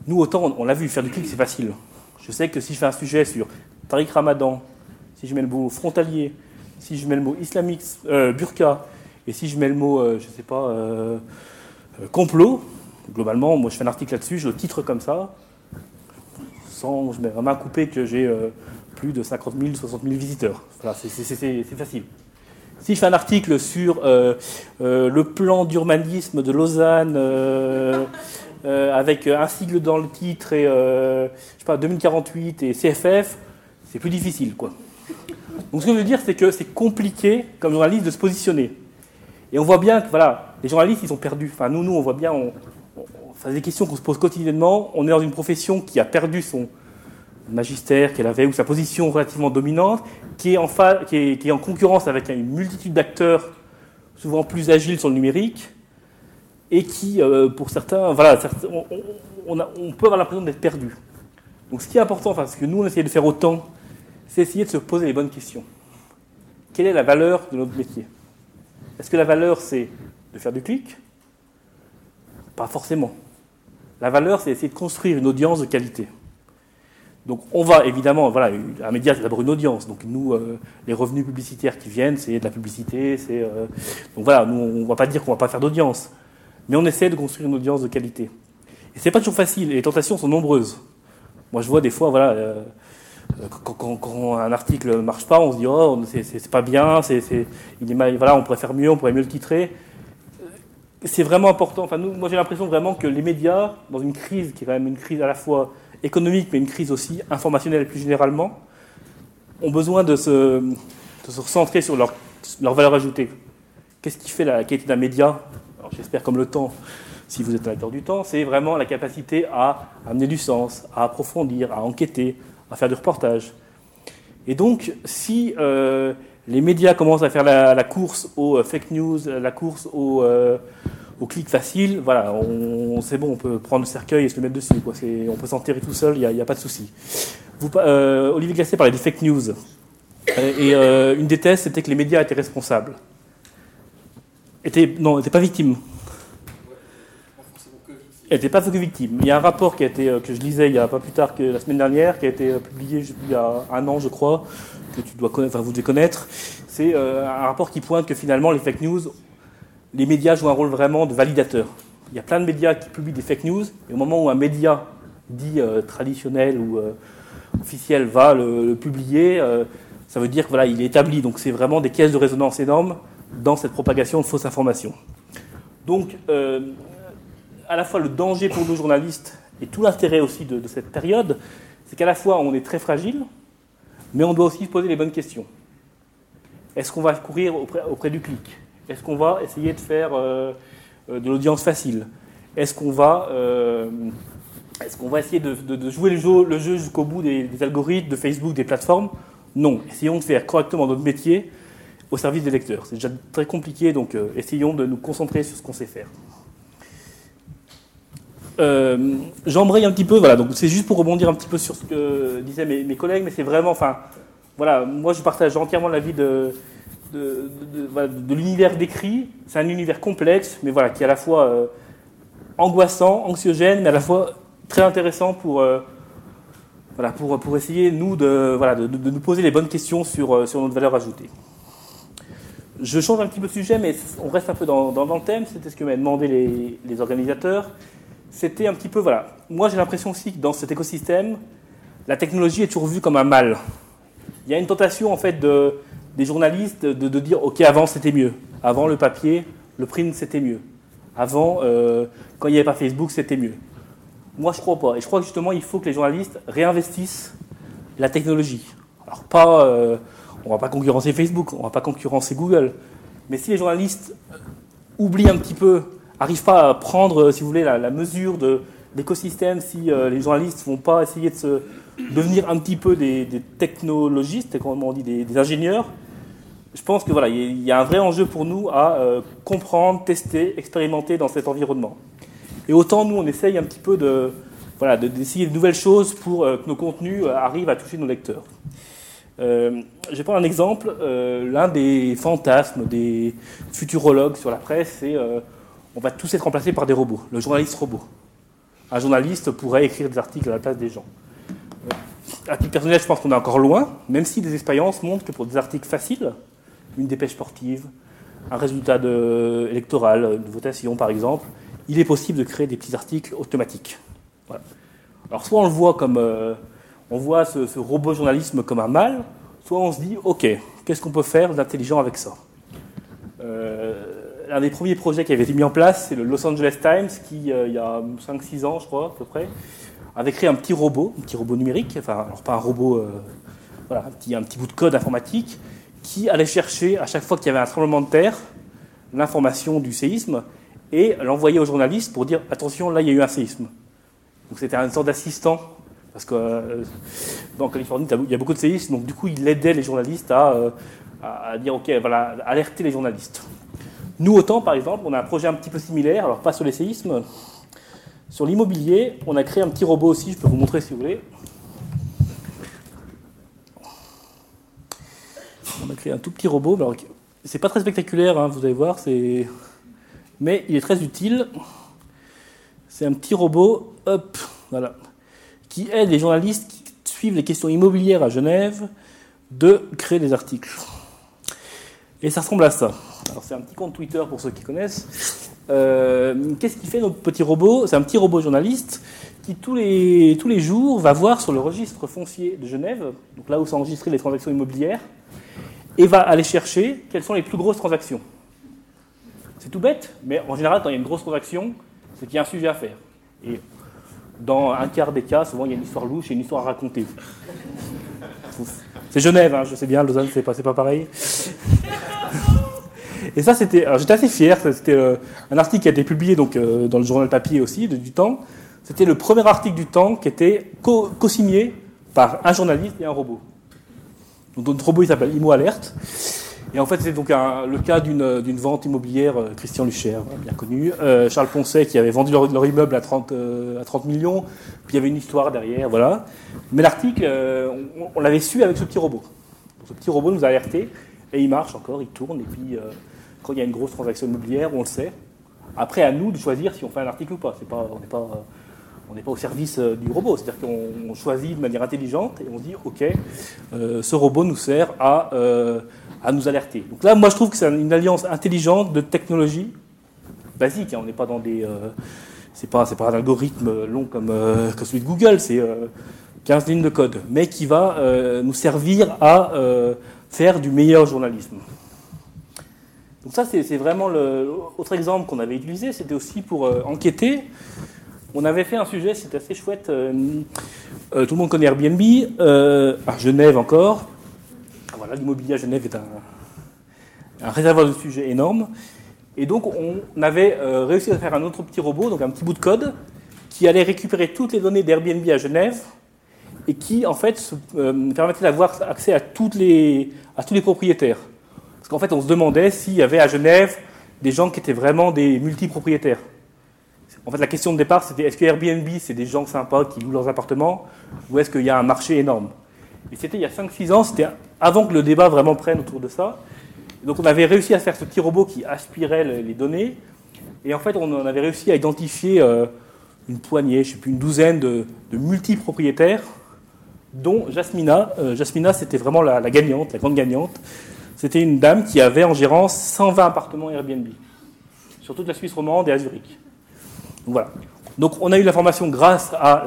Nous, autant, on, l'a vu, faire du clic, c'est facile. Je sais que si je fais un sujet sur Tariq Ramadan, si je mets le mot frontalier, si je mets le mot islamique, euh, burqa, et si je mets le mot, euh, je ne sais pas, complot, globalement, moi je fais un article là-dessus, je le titre comme ça, je mets vraiment coupé que j'ai euh, plus de 50 000, 60 000 visiteurs. Voilà, c'est facile. Si je fais un article sur euh, euh, le plan d'urbanisme de Lausanne, euh, avec un sigle dans le titre et je sais pas 2048 et CFF, c'est plus difficile, quoi. Donc ce que je veux dire, c'est que c'est compliqué comme journaliste de se positionner. Et on voit bien que voilà, les journalistes, ils sont perdus. Enfin, nous, nous, on voit bien, on, on, des questions qu'on se pose quotidiennement. On est dans une profession qui a perdu son magistère qu'elle avait ou sa position relativement dominante, qui est en, qui est, en concurrence avec une multitude d'acteurs souvent plus agiles sur le numérique et qui, euh, pour certains, voilà, on, on, peut avoir l'impression d'être perdu. Donc, ce qui est important, enfin, ce que nous on essaie de faire autant, c'est essayer de se poser les bonnes questions. Quelle est la valeur de notre métier? Est-ce que la valeur, c'est de faire du clic? Pas forcément. La valeur, c'est essayer de construire une audience de qualité. Donc on va évidemment, voilà, un média c'est d'abord une audience. Donc nous, euh, les revenus publicitaires qui viennent, c'est de la publicité, c'est euh, donc voilà, nous on ne va pas dire qu'on va pas faire d'audience, mais on essaie de construire une audience de qualité. Et c'est pas toujours facile. Et les tentations sont nombreuses. Moi je vois des fois, voilà, euh, quand, un article ne marche pas, on se dit oh c'est pas bien, c'est il est mal, voilà, on pourrait faire mieux, on pourrait mieux le titrer. C'est vraiment important. Enfin moi j'ai l'impression vraiment que les médias, dans une crise qui est quand même une crise à la fois économique, mais une crise aussi informationnelle plus généralement, ont besoin de se, de recentrer sur leur, leur valeur ajoutée. Qu'est-ce qui fait la qualité d'un média? J'espère comme le temps, si vous êtes un acteur du temps, c'est vraiment la capacité à amener du sens, à approfondir, à enquêter, à faire du reportage. Et donc, si euh, les médias commencent à faire la, course aux euh, fake news, la course aux, euh, au clic facile, voilà, on, c'est bon, on peut prendre le cercueil et se le mettre dessus. On peut s'enterrer tout seul, il n'y a, pas de souci. Olivier Glacé parlait des fake news. Et une des thèses, c'était que les médias étaient responsables. Étaient, non, n'étaient pas victimes. Elle n'était pas que victime. Il y a un rapport qui a été, que je lisais il y a pas plus tard que la semaine dernière, qui a été publié il y a un an, je crois, que tu dois connaître, enfin, vous devez connaître. C'est un rapport qui pointe que finalement les fake news les médias jouent un rôle vraiment de validateur. Il y a plein de médias qui publient des fake news, et au moment où un média dit euh, traditionnel ou euh, officiel va le, publier, euh, ça veut dire qu'il voilà, il est établi. Donc c'est vraiment des caisses de résonance énormes dans cette propagation de fausses informations. Donc à la fois le danger pour nos journalistes et tout l'intérêt aussi de, cette période, c'est qu'à la fois on est très fragile, mais on doit aussi se poser les bonnes questions. Est-ce qu'on va courir auprès du clic? Est-ce qu'on va essayer de faire euh, euh, de l'audience facile? Est-ce qu'on va, euh, va essayer de, jouer le jeu jusqu'au bout des, algorithmes de Facebook, des plateformes? Non. Essayons de faire correctement notre métier au service des lecteurs. C'est déjà très compliqué, donc essayons de nous concentrer sur ce qu'on sait faire. J'embraye un petit peu, voilà, donc c'est juste pour rebondir un petit peu sur ce que disaient mes, collègues, mais c'est vraiment, enfin, voilà, moi je partage entièrement l'avis de, de, l'univers décrit. C'est un univers complexe, mais voilà, qui est à la fois euh, angoissant, anxiogène, mais à la fois très intéressant pour, euh, voilà, pour, pour essayer, nous, de, voilà, de, nous poser les bonnes questions sur, euh, sur notre valeur ajoutée. Je change un petit peu de sujet, mais on reste un peu dans, dans, le thème. C'était ce que m'avaient demandé les organisateurs. C'était un petit peu, voilà. Moi, j'ai l'impression aussi que dans cet écosystème, la technologie est toujours vue comme un mal. Il y a une tentation, en fait, de, des journalistes de, dire ok avant c'était mieux, avant le papier, le print c'était mieux, avant euh, quand il n'y avait pas Facebook c'était mieux. Moi je crois pas et je crois que justement il faut que les journalistes réinvestissent la technologie. Alors pas, euh, on va pas concurrencer Facebook, on va pas concurrencer Google, mais si les journalistes oublient un petit peu, arrivent pas à prendre si vous voulez la, mesure de l'écosystème, si euh, les journalistes vont pas essayer de devenir un petit peu des, technologistes, comment on dit, des ingénieurs, je pense que voilà, il y a un vrai enjeu pour nous à euh, comprendre, tester, expérimenter dans cet environnement. Et autant nous, on essaye un petit peu de voilà, d'essayer de, nouvelles choses pour euh, que nos contenus euh, arrivent à toucher nos lecteurs. je vais prendre un exemple. L'un des fantasmes des futurologues sur la presse, c'est on va tous être remplacés par des robots, le journaliste robot. Un journaliste pourrait écrire des articles à la place des gens. À titre personnel, je pense qu'on est encore loin, même si des expériences montrent que pour des articles faciles, une dépêche sportive, un résultat électoral, une votation par exemple, il est possible de créer des petits articles automatiques. Alors soit on le voit comme, euh, on voit ce, robot journalisme comme un mal, soit on se dit, ok, qu'est-ce qu'on peut faire d'intelligent avec ça? Un des premiers projets qui avait été mis en place, c'est le Los Angeles Times, qui, euh, il y a 5-6 ans, je crois, à peu près, avait créé un petit robot, un petit robot numérique, enfin, alors pas un robot, euh, voilà, un petit, bout de code informatique, qui allait chercher, à chaque fois qu'il y avait un tremblement de terre, l'information du séisme et l'envoyer aux journalistes pour dire attention, là, il y a eu un séisme. Donc c'était une sorte d'assistant, parce que euh, dans Californie, il y a beaucoup de séismes, donc du coup, il aidait les journalistes à, euh, à dire ok, voilà, alerter les journalistes. Nous, autant, par exemple, on a un projet un petit peu similaire, alors pas sur les séismes, sur l'immobilier, on a créé un petit robot aussi, je peux vous montrer si vous voulez. On a créé un tout petit robot, c'est pas très spectaculaire, hein, vous allez voir, mais il est très utile. C'est un petit robot, hop, voilà, qui aide les journalistes qui suivent les questions immobilières à Genève de créer des articles. Et ça ressemble à ça. Alors c'est un petit compte Twitter pour ceux qui connaissent. Euh, Qu'est-ce qui fait notre petit robot? C'est un petit robot journaliste qui tous les, tous les jours va voir sur le registre foncier de Genève, donc là où sont enregistrées les transactions immobilières, et va aller chercher quelles sont les plus grosses transactions. C'est tout bête, mais en général, quand il y a une grosse transaction, c'est qu'il y a un sujet à faire. Et dans un quart des cas, souvent, il y a une histoire louche et une histoire à raconter. C'est Genève, hein, je sais bien, Lausanne, c'est pas, pas pareil. Et ça, c'était. J'étais assez fier. C'était euh, un article qui a été publié donc, euh, dans le journal papier aussi, de, du Temps. C'était le premier article du Temps qui était co-signé par un journaliste et un robot. Donc, notre robot, il s'appelle Imo Alert. Et en fait, c'est donc le cas d'une vente immobilière, euh, Christian Lucher, bien connu, euh, Charles Poncet qui avait vendu leur, immeuble à 30, euh, à 30 millions, puis il y avait une histoire derrière, voilà. Mais l'article, on, l'avait su avec ce petit robot. Ce petit robot nous a alerté, et il marche encore, il tourne, et puis quand il y a une grosse transaction immobilière, on le sait. Après, à nous de choisir si on fait un article ou pas. Pas on n'est pas, on n'est pas au service du robot. C'est-à-dire qu'on choisit de manière intelligente et on dit, OK, euh, ce robot nous sert à, euh, à nous alerter. Donc là, moi, je trouve que c'est une alliance intelligente de technologie basique. Hein. On n'est pas dans des... Euh, c'est pas, pas un algorithme long comme, celui de Google, c'est 15 lignes de code, mais qui va nous servir à faire du meilleur journalisme. Donc ça, c'est vraiment l'autre exemple qu'on avait utilisé, c'était aussi pour euh, enquêter. On avait fait un sujet, c'était assez chouette. Euh, euh, tout le monde connaît Airbnb, à Genève encore. Voilà, l'immobilier à Genève est un, réservoir de sujets énorme. Et donc, on avait réussi à faire un autre petit robot, donc un petit bout de code, qui allait récupérer toutes les données d'Airbnb à Genève et qui, en fait, permettait d'avoir accès à, à tous les propriétaires. Parce qu'en fait, on se demandait s'il y avait à Genève des gens qui étaient vraiment des multipropriétaires. En fait, la question de départ, c'était est-ce que Airbnb, c'est des gens sympas qui louent leurs appartements, ou est-ce qu'il y a un marché énorme? Et c'était il y a 5-6 ans, c'était avant que le débat vraiment prenne autour de ça. donc on avait réussi à faire ce petit robot qui aspirait les données, et en fait, on avait réussi à identifier euh, une poignée, je ne sais plus, une douzaine de, multipropriétaires, dont Jasmina. Euh, Jasmina, c'était vraiment la, la gagnante, la grande gagnante. C'était une dame qui avait en gérance 120 appartements Airbnb sur toute la Suisse romande et à Zurich. Donc voilà. Donc on a eu l'information grâce à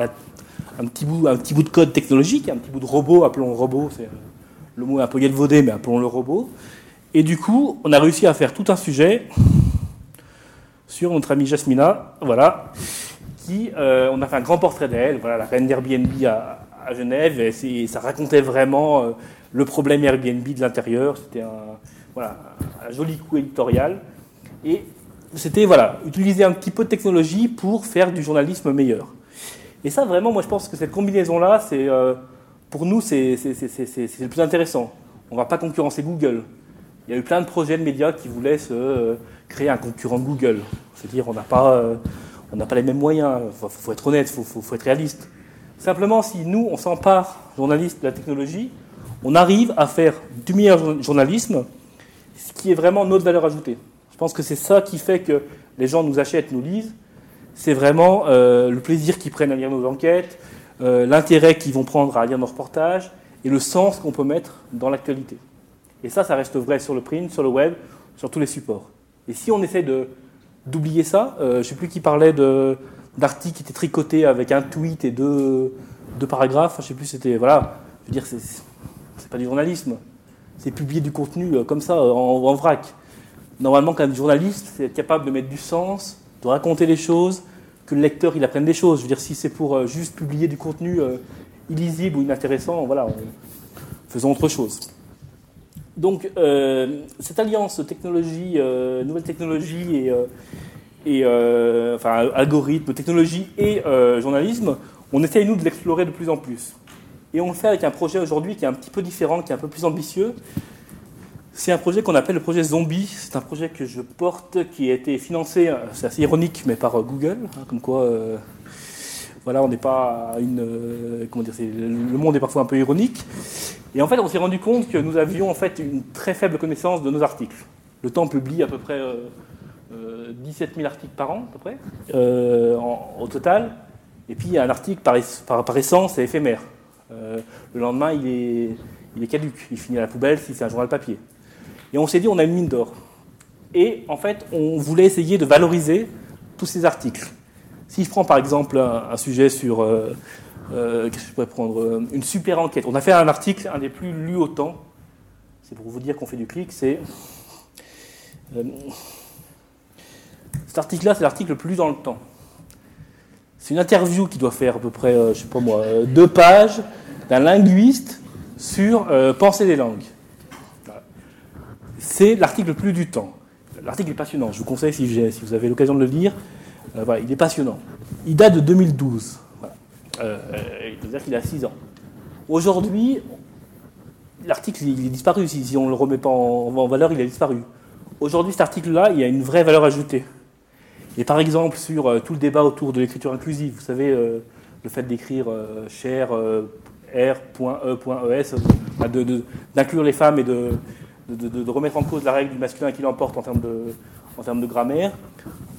un, petit bout, de code technologique, un petit bout de robot, appelons le robot, c'est le mot est un peu galvaudé, mais appelons le robot. Et du coup, on a réussi à faire tout un sujet sur notre amie Jasmina, voilà, qui, euh, on a fait un grand portrait d'elle, voilà, la reine d'Airbnb à, Genève, et ça racontait vraiment euh, le problème Airbnb de l'intérieur. C'était un, joli coup éditorial. C'était voilà, utiliser un petit peu de technologie pour faire du journalisme meilleur. Et ça, vraiment, moi, je pense que cette combinaison-là, c'est, euh, pour nous, c'est, le plus intéressant. On ne va pas concurrencer Google. Il y a eu plein de projets de médias qui voulaient se euh, créer un concurrent de Google. C'est-à-dire, on n'a pas, euh, on n'a pas les mêmes moyens. Il faut, être honnête, il faut, faut, être réaliste. Simplement, si nous, on s'empare, journalistes, de la technologie, on arrive à faire du meilleur journalisme, ce qui est vraiment notre valeur ajoutée. Je pense que c'est ça qui fait que les gens nous achètent, nous lisent. C'est vraiment euh, le plaisir qu'ils prennent à lire nos enquêtes, euh, l'intérêt qu'ils vont prendre à lire nos reportages et le sens qu'on peut mettre dans l'actualité. Et ça, ça reste vrai sur le print, sur le web, sur tous les supports. Et si on essaie d'oublier ça, euh, je ne sais plus qui parlait d'articles qui étaient tricotés avec un tweet et deux, deux paragraphes, je ne sais plus, c'était. Voilà, je veux dire, c'est pas du journalisme. C'est publier du contenu comme ça, en, vrac. Normalement, qu'un journaliste, c'est être capable de mettre du sens, de raconter les choses, que le lecteur il apprenne des choses. Je veux dire, si c'est pour euh, juste publier du contenu euh, illisible ou inintéressant, voilà, faisons autre chose. Donc, euh, cette alliance technologie, nouvelle technologie et, et enfin, algorithme, technologie et journalisme, on essaye nous de l'explorer de plus en plus. Et on le fait avec un projet aujourd'hui qui est un petit peu différent, qui est un peu plus ambitieux, c'est un projet qu'on appelle le projet Zombie. C'est un projet que je porte qui a été financé, euh, c'est assez ironique, mais par euh, Google. Hein, comme quoi, euh, voilà, on n'est pas une. comment dire, le monde est parfois un peu ironique. Et en fait, on s'est rendu compte que nous avions en fait une très faible connaissance de nos articles. Le temps publie à peu près 17 000 articles par an, à peu près, au total. Et puis, un article par, essence, c'est éphémère. le lendemain, il est, il est caduque. Il finit à la poubelle si c'est un journal papier. Et on s'est dit, on a une mine d'or. Et en fait, on voulait essayer de valoriser tous ces articles. Si je prends par exemple un, sujet sur, euh, euh, qu'est-ce que je pourrais prendre, euh, une super enquête. On a fait un article, un des plus lus au temps. C'est pour vous dire qu'on fait du clic. C'est cet article-là, c'est l'article le plus dans le temps. C'est une interview qui doit faire à peu près, je sais pas moi, deux pages d'un linguiste sur penser des langues c'est l'article le plus du temps. L'article est passionnant, je vous conseille si, vous avez l'occasion de le lire. Euh, il est passionnant. Il date de 2012. Voilà. Euh, dire qu'il a 6 ans. Aujourd'hui, l'article il est disparu. Si, on ne le remet pas en, valeur, il a disparu. Aujourd'hui, cet article-là, il a une vraie valeur ajoutée. Et par exemple, sur euh, tout le débat autour de l'écriture inclusive, vous savez, euh, le fait d'écrire cher, R.E.E.S, d'inclure les femmes et de, de, remettre en cause la règle du masculin qui l'emporte en termes de, grammaire.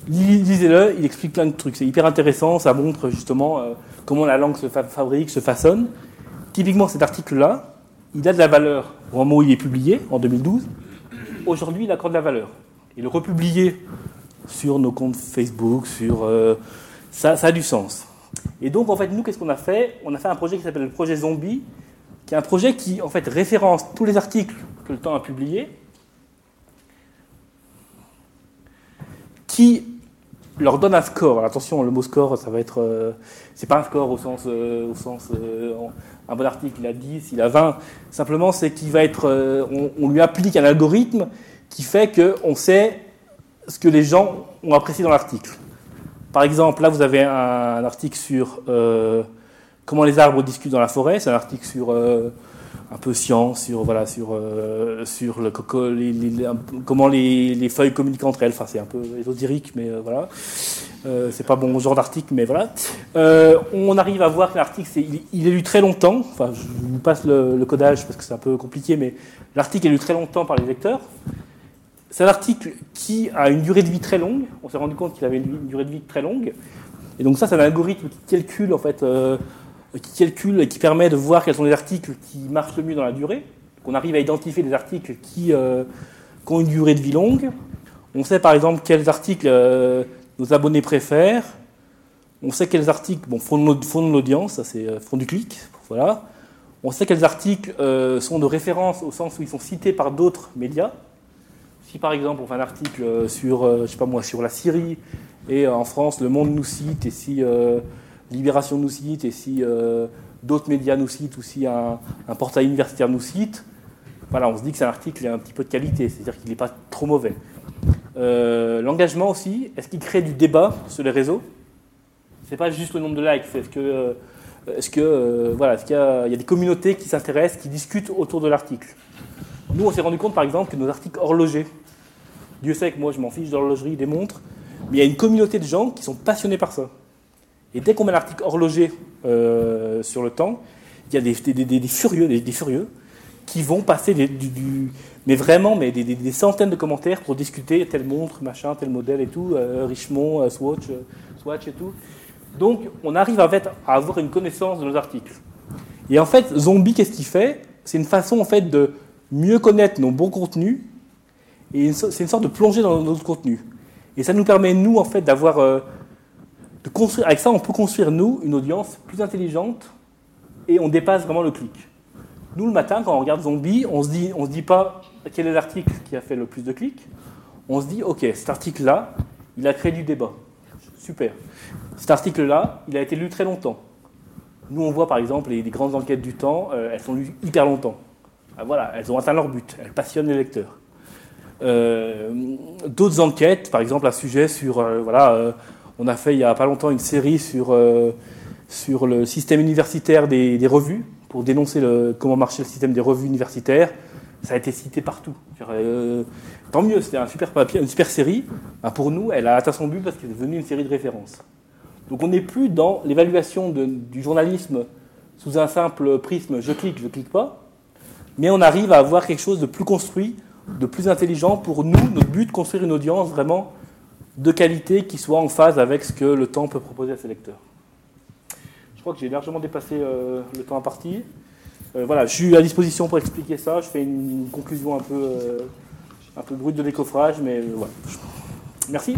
Lisez-le, il explique plein de trucs. C'est hyper intéressant, ça montre justement euh, comment la langue se fabrique, se façonne. Typiquement, cet article-là, il a de la valeur au moment où il est publié, en 2012. Aujourd'hui, il accorde de la valeur. Et le republier sur nos comptes Facebook, sur euh, ça a du sens. Et donc, en fait, nous, qu'est-ce qu'on a fait? On a fait un projet qui s'appelle le projet Zombie, qui est un projet qui, en fait, référence tous les articles le temps a publié, qui leur donne un score. attention, le mot score, ça va être. Euh, c'est pas un score au sens. Euh, au sens euh, un bon article, il a 10, il a 20. Simplement, c'est qu'il va être. On, lui applique un algorithme qui fait qu'on sait ce que les gens ont apprécié dans l'article. Par exemple, là, vous avez un, article sur comment les arbres discutent dans la forêt. C'est un article sur un peu science sur voilà sur euh, sur le comment les, les, feuilles communiquent entre elles. Enfin, c'est un peu ésotérique, mais euh, voilà. Euh, c'est pas bon genre d'article, mais voilà. on arrive à voir que l'article, il, il, est lu très longtemps. Enfin, je vous passe le, codage parce que c'est un peu compliqué, mais l'article est lu très longtemps par les lecteurs. C'est un article qui a une durée de vie très longue. On s'est rendu compte qu'il avait une, durée de vie très longue. Et donc ça, c'est un algorithme qui calcule en fait qui calcule et qui permet de voir quels sont les articles qui marchent le mieux dans la durée. On arrive à identifier des articles qui, euh, ont une durée de vie longue. On sait par exemple quels articles euh, nos abonnés préfèrent. On sait quels articles font de l'audience, ça c'est euh, font du clic. Voilà. On sait quels articles sont de référence au sens où ils sont cités par d'autres médias. Si par exemple on fait un article sur, je sais pas moi, sur la Syrie et en France Le Monde nous cite et si Libération nous cite et si euh, d'autres médias nous citent ou si un, portail universitaire nous cite, voilà, on se dit que c'est un article qui a un petit peu de qualité, c'est-à-dire qu'il n'est pas trop mauvais. Euh, l'engagement aussi, est-ce qu'il crée du débat sur les réseaux? C'est pas juste le nombre de likes, est-ce que, euh, est-ce que voilà, est-ce qu'il y, a, il y a des communautés qui s'intéressent, qui discutent autour de l'article? Nous, on s'est rendu compte par exemple que nos articles horlogers, Dieu sait que moi je m'en fiche d'horlogerie, des montres, mais il y a une communauté de gens qui sont passionnés par ça. Et dès qu'on met l'article horloger euh, sur le temps, il y a des, furieux, des, furieux qui vont passer mais vraiment, mais des, centaines de commentaires pour discuter telle montre, machin, tel modèle et tout, euh, Richemont, euh, Swatch, Swatch et tout. Donc, on arrive fait à avoir une connaissance de nos articles. Et en fait, Zombie, qu'est-ce qu'il fait? C'est une façon en fait de mieux connaître nos bons contenus et c'est une sorte de plonger dans notre contenu. Et ça nous permet, nous, en fait, d'avoir avec ça, on peut construire, nous, une audience plus intelligente et on dépasse vraiment le clic. Nous, le matin, quand on regarde Zombie, on se dit, on se dit pas quel est l'article qui a fait le plus de clics. on se dit, ok, cet article-là, il a créé du débat. Super. Cet article-là, il a été lu très longtemps. Nous, on voit par exemple les, grandes enquêtes du temps, euh, elles sont lues hyper longtemps. Ah, voilà, elles ont atteint leur but, elles passionnent les lecteurs. Euh, d'autres enquêtes, par exemple un sujet sur, euh, voilà, on a fait il n'y a pas longtemps une série sur, sur le système universitaire des, revues, pour dénoncer le, comment marchait le système des revues universitaires. Ça a été cité partout. tant mieux, c'était un super papier, une super série. Bah, pour nous, elle a atteint son but parce qu'elle est devenue une série de références. Donc on n'est plus dans l'évaluation du journalisme sous un simple prisme je clique, je clique pas, mais on arrive à avoir quelque chose de plus construit, de plus intelligent pour nous, notre but, construire une audience vraiment de qualité qui soit en phase avec ce que le temps peut proposer à ses lecteurs. Je crois que j'ai largement dépassé euh, le temps imparti. Euh, voilà, je suis à disposition pour expliquer ça. Je fais une conclusion un peu, euh, un peu brute de décoffrage, mais voilà. Merci.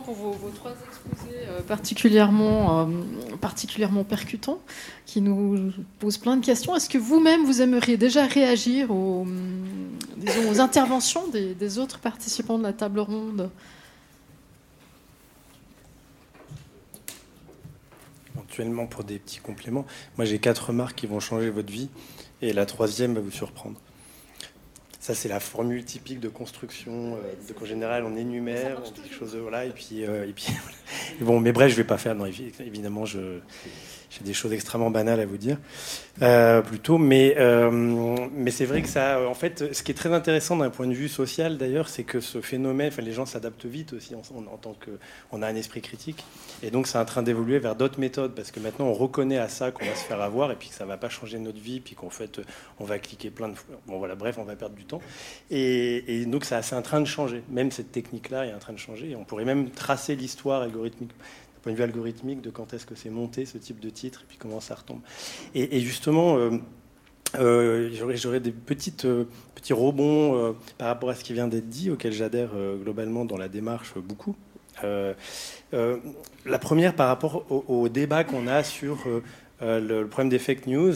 Pour vos, trois exposés euh, particulièrement, euh, particulièrement percutants, qui nous posent plein de questions. Est-ce que vous-même, vous aimeriez déjà réagir aux, aux interventions des, autres participants de la table ronde? Éventuellement, pour des petits compléments, moi j'ai quatre remarques qui vont changer votre vie, et la troisième va vous surprendre. Ça, c'est la formule typique de construction. Euh, de qu'en général, on énumère, on dit quelque chose, voilà, et puis, euh, et puis bon, mais bref, je vais pas faire. Non, évidemment, je, j'ai des choses extrêmement banales à vous dire, euh, plutôt. Mais, euh, mais c'est vrai que ça, en fait, ce qui est très intéressant d'un point de vue social, d'ailleurs, c'est que ce phénomène, enfin, les gens s'adaptent vite aussi en, tant que, on a un esprit critique, et donc c'est en train d'évoluer vers d'autres méthodes, parce que maintenant on reconnaît à ça qu'on va se faire avoir, et puis que ça va pas changer notre vie, puis qu'en fait on va cliquer plein de fois. Bon voilà, bref, on va perdre du temps. Et, donc c'est en train de changer. Même cette technique-là est en train de changer. On pourrait même tracer l'histoire algorithmique point de vue algorithmique de quand est-ce que c'est monté ce type de titre et puis comment ça retombe. Et, justement, euh, euh, j'aurais des petites, euh, petits rebonds par rapport à ce qui vient d'être dit, auquel j'adhère globalement dans la démarche beaucoup. la première par rapport au, débat qu'on a sur le, problème des fake news,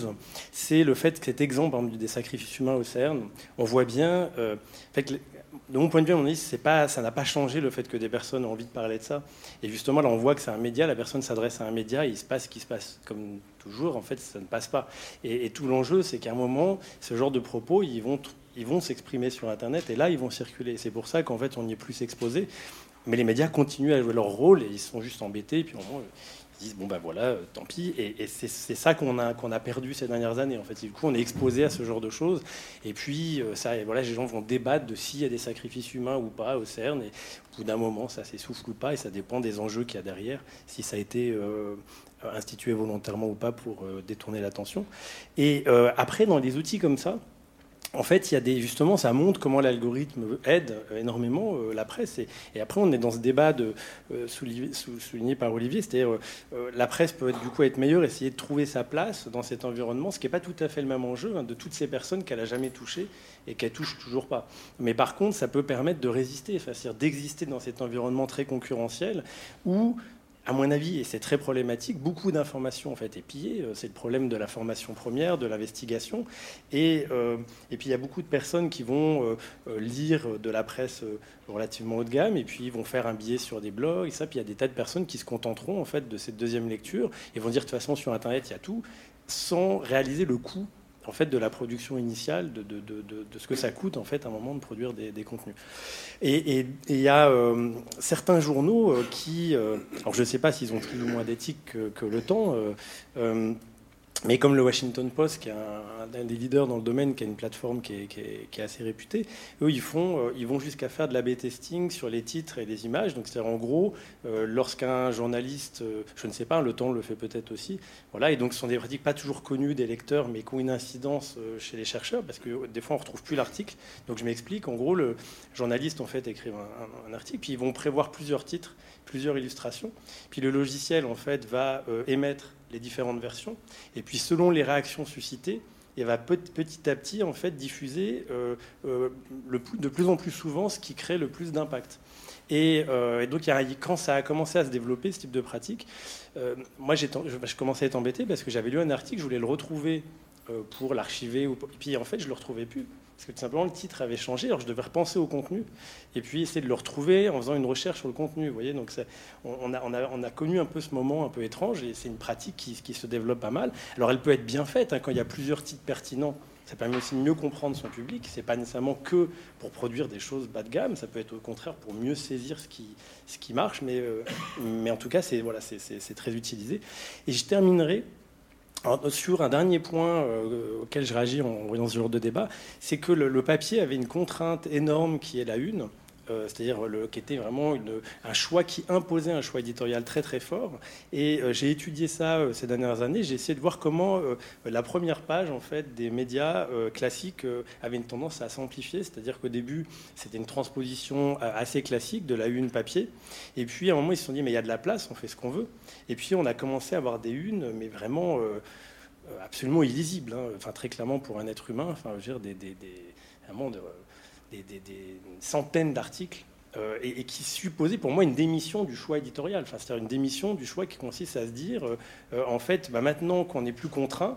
c'est le fait que cet exemple des sacrifices humains au CERN, on voit bien, fait de mon point de vue, on dit c'est pas, ça n'a pas changé le fait que des personnes ont envie de parler de ça. Et justement, là, on voit que c'est un média, la personne s'adresse à un média, il se passe ce qui se passe. Comme toujours, en fait, ça ne passe pas. Et, tout l'enjeu, c'est qu'à un moment, ce genre de propos, ils vont, ils vont s'exprimer sur Internet, et là, ils vont circuler. C'est pour ça qu'en fait, on y est plus exposé. Mais les médias continuent à jouer leur rôle, et ils sont juste embêtés, et puis au moins, disent bon ben voilà, euh, tant pis. Et, c'est ça qu'on a, a perdu ces dernières années. En fait, du coup, on est exposé à ce genre de choses. Et puis, euh, ça, et voilà, les gens vont débattre de s'il y a des sacrifices humains ou pas au CERN. Et au bout d'un moment, ça s'essouffle ou pas. Et ça dépend des enjeux qu'il y a derrière, si ça a été euh, institué volontairement ou pas pour détourner l'attention. Et après, dans des outils comme ça, en fait, il y a des, justement, ça montre comment l'algorithme aide énormément euh, la presse. Et, après, on est dans ce débat de, euh, souligné par Olivier, c'est-à-dire euh, la presse peut du coup être meilleure, essayer de trouver sa place dans cet environnement, ce qui n'est pas tout à fait le même enjeu hein, de toutes ces personnes qu'elle a jamais touchées et qu'elle touche toujours pas. Mais par contre, ça peut permettre de résister, c'est-à-dire d'exister dans cet environnement très concurrentiel où à mon avis, et c'est très problématique, beaucoup d'informations en fait est pillées. Euh, c'est le problème de la formation première, de l'investigation. Et, euh, et, puis il y a beaucoup de personnes qui vont euh, lire de la presse relativement haut de gamme et puis vont faire un billet sur des blogs et ça. Puis il y a des tas de personnes qui se contenteront en fait de cette deuxième lecture et vont dire de toute façon sur Internet il y a tout, sans réaliser le coût en fait de la production initiale, de, de, de, de, ce que ça coûte en fait à un moment de produire des, des contenus. Et il y a euh, certains journaux euh, qui, euh, alors je ne sais pas s'ils ont plus ou moins d'éthique que, que, le temps, mais comme le Washington Post, qui est un, des leaders dans le domaine, qui a une plateforme qui est, assez réputée, eux, ils, font, euh, ils vont jusqu'à faire de l'A-B testing sur les titres et les images. Donc, c'est-à-dire, en gros, euh, lorsqu'un journaliste, euh, je ne sais pas, le temps le fait peut-être aussi, voilà, et donc ce sont des pratiques pas toujours connues des lecteurs, mais qui ont une incidence chez les chercheurs, parce que des fois, on ne retrouve plus l'article. Donc, je m'explique. En gros, le journaliste, en fait, écrit un, un, article, puis ils vont prévoir plusieurs titres, plusieurs illustrations. Puis le logiciel, en fait, va émettre les différentes versions. Et puis selon les réactions suscitées, il va petit à petit en fait diffuser euh, euh, de plus en plus souvent ce qui crée le plus d'impact. Et, euh, donc, quand ça a commencé à se développer, ce type de pratique, euh, moi, je, commençais à être embêté parce que j'avais lu un article, je voulais le retrouver pour l'archiver. Et puis en fait, je ne le retrouvais plus. Parce que tout simplement, le titre avait changé, alors je devais repenser au contenu et puis essayer de le retrouver en faisant une recherche sur le contenu. Vous voyez, donc on, a, on, a, on, a, connu un peu ce moment un peu étrange et c'est une pratique qui, se développe pas mal. Alors elle peut être bien faite hein, quand il y a plusieurs titres pertinents. Ça permet aussi de mieux comprendre son public. C'est pas nécessairement que pour produire des choses bas de gamme. Ça peut être au contraire pour mieux saisir ce qui, marche. Mais, euh, mais en tout cas, c'est très utilisé. Et je terminerai sur un dernier point euh, auquel je réagis en voyant ce genre de débat, c'est que le, papier avait une contrainte énorme qui est la une. Euh, c'est-à-dire qui était vraiment un choix qui imposait un choix éditorial très très fort. Et euh, j'ai étudié ça ces dernières années. J'ai essayé de voir comment la première page en fait des médias classiques avait une tendance à s'amplifier. C'est-à-dire qu'au début c'était une transposition assez classique de la une papier. Et puis à un moment ils se sont dit mais il y a de la place, on fait ce qu'on veut. Et puis on a commencé à avoir des unes, mais vraiment euh, euh, absolument illisibles, hein. enfin très clairement pour un être humain, enfin je veux dire des, des, des, des centaines d'articles. Euh, et, qui supposait pour moi une démission du choix éditorial, c'est-à-dire une démission du choix qui consiste à se dire, en fait, bah, maintenant qu'on n'est plus contraint,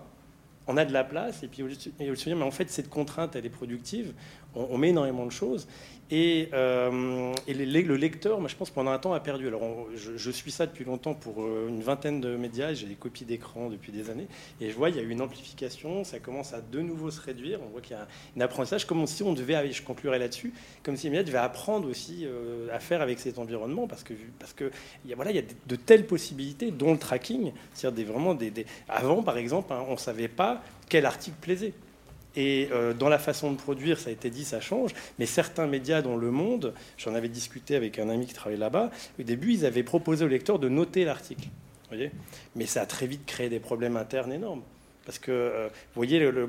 on a de la place, et puis on se dire, mais en fait, cette contrainte, elle est productive, on, met énormément de choses, et, euh, le lecteur, moi, je pense, pendant un temps, a perdu. Alors, je, suis ça depuis longtemps pour euh, une vingtaine de médias, j'ai des copies d'écran depuis des années, et je vois, il y a eu une amplification, ça commence à de nouveau se réduire, on voit qu'il y a un apprentissage, comme si on devait, je conclurai là-dessus, comme si les médias devaient apprendre aussi euh, à faire avec cet environnement, parce que, parce que y a, voilà, il y a de, telles possibilités, dont le tracking, c'est-à-dire des, vraiment des, Avant, par exemple, hein, on ne savait pas quel article plaisait. Et euh, dans la façon de produire, ça a été dit, ça change. Mais certains médias dans le monde, j'en avais discuté avec un ami qui travaillait là-bas, au début, ils avaient proposé au lecteur de noter l'article. Mais ça a très vite créé des problèmes internes énormes. Parce que euh, vous voyez le,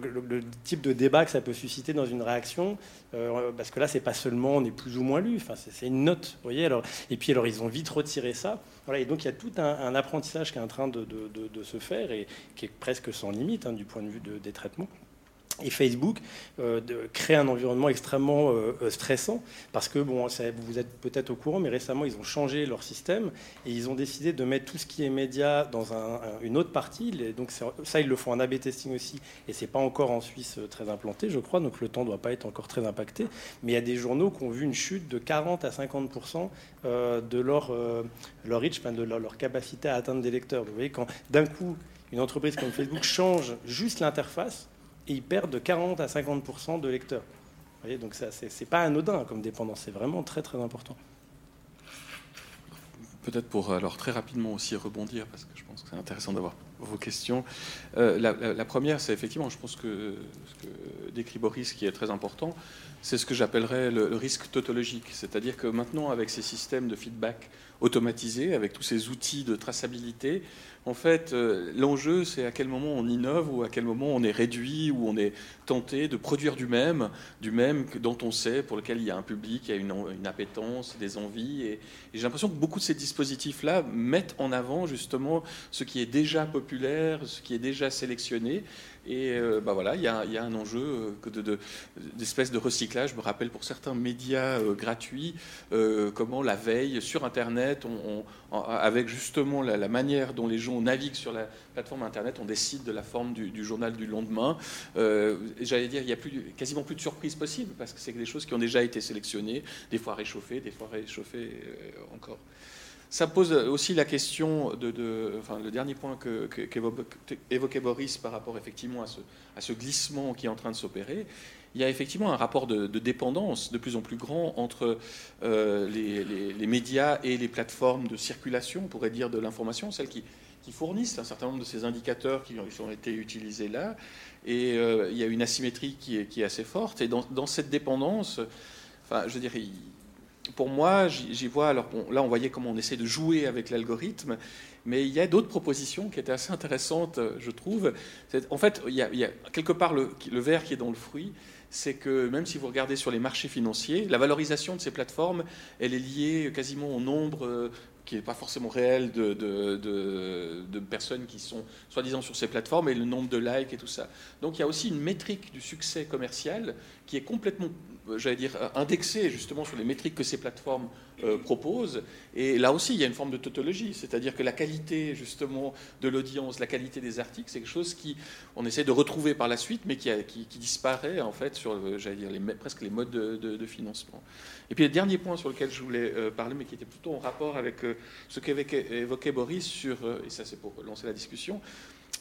type de débat que ça peut susciter dans une réaction, euh, parce que là, c'est pas seulement on est plus ou moins lu, enfin, c'est une note. Voyez alors, et puis alors, ils ont vite retiré ça. Et donc il y a tout un, apprentissage qui est en train de, se faire et qui est presque sans limite hein, du point de vue des traitements. Et Facebook euh, de, crée un environnement extrêmement euh, euh, stressant parce que, bon, vous êtes peut-être au courant, mais récemment, ils ont changé leur système et ils ont décidé de mettre tout ce qui est média dans une autre partie. donc ça, ils le font en A-B testing aussi et c'est pas encore en Suisse très implanté, je crois, donc le temps doit pas être encore très impacté. Mais il y a des journaux qui ont vu une chute de 40 à 50% de leur, leur reach, de leur, leur capacité à atteindre des lecteurs. Vous voyez, quand d'un coup, une entreprise comme Facebook change juste l'interface, et ils perdent de 40 à 50 de lecteurs. Vous voyez, donc ce n'est pas anodin comme dépendance, c'est vraiment très très important. Peut-être pour alors très rapidement aussi rebondir, parce que je pense que c'est intéressant d'avoir vos questions. Euh, la, première, c'est effectivement, je pense que ce que décrit Boris, qui est très important, c'est ce que j'appellerais le, le, risque tautologique. C'est-à-dire que maintenant, avec ces systèmes de feedback automatisés, avec tous ces outils de traçabilité, en fait, euh, l'enjeu, c'est à quel moment on innove ou à quel moment on est réduit ou on est tenté de produire du même, du même dont on sait, pour lequel il y a un public, il y a une, appétence, des envies. Et, j'ai l'impression que beaucoup de ces dispositifs-là mettent en avant justement ce qui est déjà populaire, ce qui est déjà sélectionné. Et euh, bah voilà, il y, a, un enjeu euh, d'espèce de, recyclage. Je me rappelle pour certains médias gratuits, comment la veille sur Internet, avec justement la, manière dont les gens naviguent sur la plateforme Internet, on décide de la forme du, journal du lendemain. Euh, j'allais dire, il n'y a plus, quasiment plus de surprises possibles, parce que c'est des choses qui ont déjà été sélectionnées, des fois réchauffées, des fois réchauffées euh, encore. Ça pose aussi la question de, enfin, le dernier point qu'évoquait Boris par rapport effectivement à ce, à ce, glissement qui est en train de s'opérer. Il y a effectivement un rapport de, dépendance de plus en plus grand entre euh, les, médias et les plateformes de circulation, on pourrait dire, de l'information, celles qui, fournissent un certain nombre de ces indicateurs qui ont été utilisés là. Et euh, il y a une asymétrie qui est, qui est assez forte. Et dans, dans cette dépendance, enfin, je dirais, pour moi, j'y vois. Alors là, on voyait comment on essaie de jouer avec l'algorithme, mais il y a d'autres propositions qui étaient assez intéressantes, je trouve. En fait, il y, a, quelque part le, verre qui est dans le fruit, c'est que même si vous regardez sur les marchés financiers, la valorisation de ces plateformes, elle est liée quasiment au nombre euh, qui n'est pas forcément réel de, personnes qui sont soi-disant sur ces plateformes et le nombre de likes et tout ça. Donc il y a aussi une métrique du succès commercial qui est complètement j'allais dire, indexé justement sur les métriques que ces plateformes proposent. Et là aussi, il y a une forme de tautologie, c'est-à-dire que la qualité justement de l'audience, la qualité des articles, c'est quelque chose qui, on essaie de retrouver par la suite, mais qui, qui, disparaît en fait sur, j'allais dire, presque les modes de, financement. Et puis le dernier point sur lequel je voulais parler, mais qui était plutôt en rapport avec ce qu'avait évoqué Boris sur, et ça c'est pour lancer la discussion,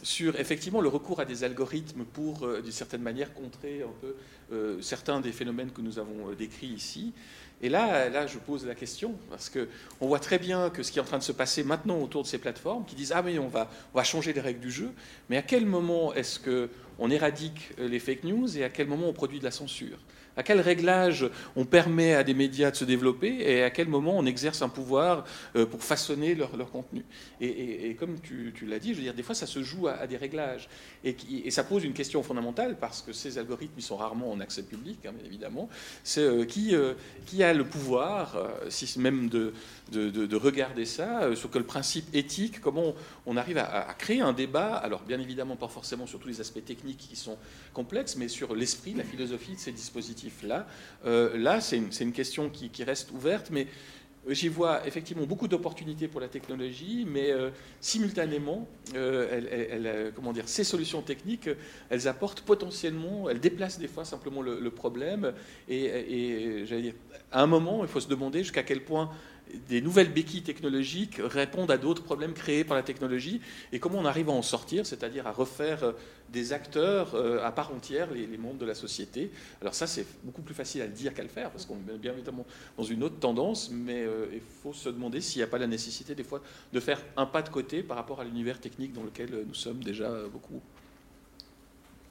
sur effectivement le recours à des algorithmes pour, euh, d'une certaine manière, contrer un peu euh, certains des phénomènes que nous avons euh, décrits ici. Et là, là, je pose la question, parce qu'on voit très bien que ce qui est en train de se passer maintenant autour de ces plateformes, qui disent Ah, mais on va, on va changer les règles du jeu, mais à quel moment est-ce qu'on éradique les fake news et à quel moment on produit de la censure? À quel réglage on permet à des médias de se développer et à quel moment on exerce un pouvoir euh, pour façonner leur, contenu? Et, comme tu, l'as dit, je veux dire, des fois ça se joue à, des réglages. Et, ça pose une question fondamentale parce que ces algorithmes ils sont rarement en accès public, hein, bien évidemment. C'est euh, qui, euh, qui a le pouvoir, si même de, de, regarder ça, sur quel principe éthique, comment on, arrive à, créer un débat, alors bien évidemment pas forcément sur tous les aspects techniques qui sont complexes, mais sur l'esprit, la philosophie de ces dispositifs là. Euh, là, c'est une, question qui, reste ouverte, mais j'y vois effectivement beaucoup d'opportunités pour la technologie, mais euh, simultanément, euh, comment dire, ces solutions techniques, elles apportent potentiellement, elles déplacent des fois simplement le, problème. Et, à un moment, il faut se demander jusqu'à quel point des nouvelles béquilles technologiques répondent à d'autres problèmes créés par la technologie et comment on arrive à en sortir, c'est-à-dire à refaire euh, des acteurs euh, à part entière les, membres de la société. Alors ça, c'est beaucoup plus facile à le dire qu'à le faire parce qu'on est bien évidemment dans une autre tendance, mais euh, il faut se demander s'il n'y a pas la nécessité des fois de faire un pas de côté par rapport à l'univers technique dans lequel nous sommes déjà beaucoup.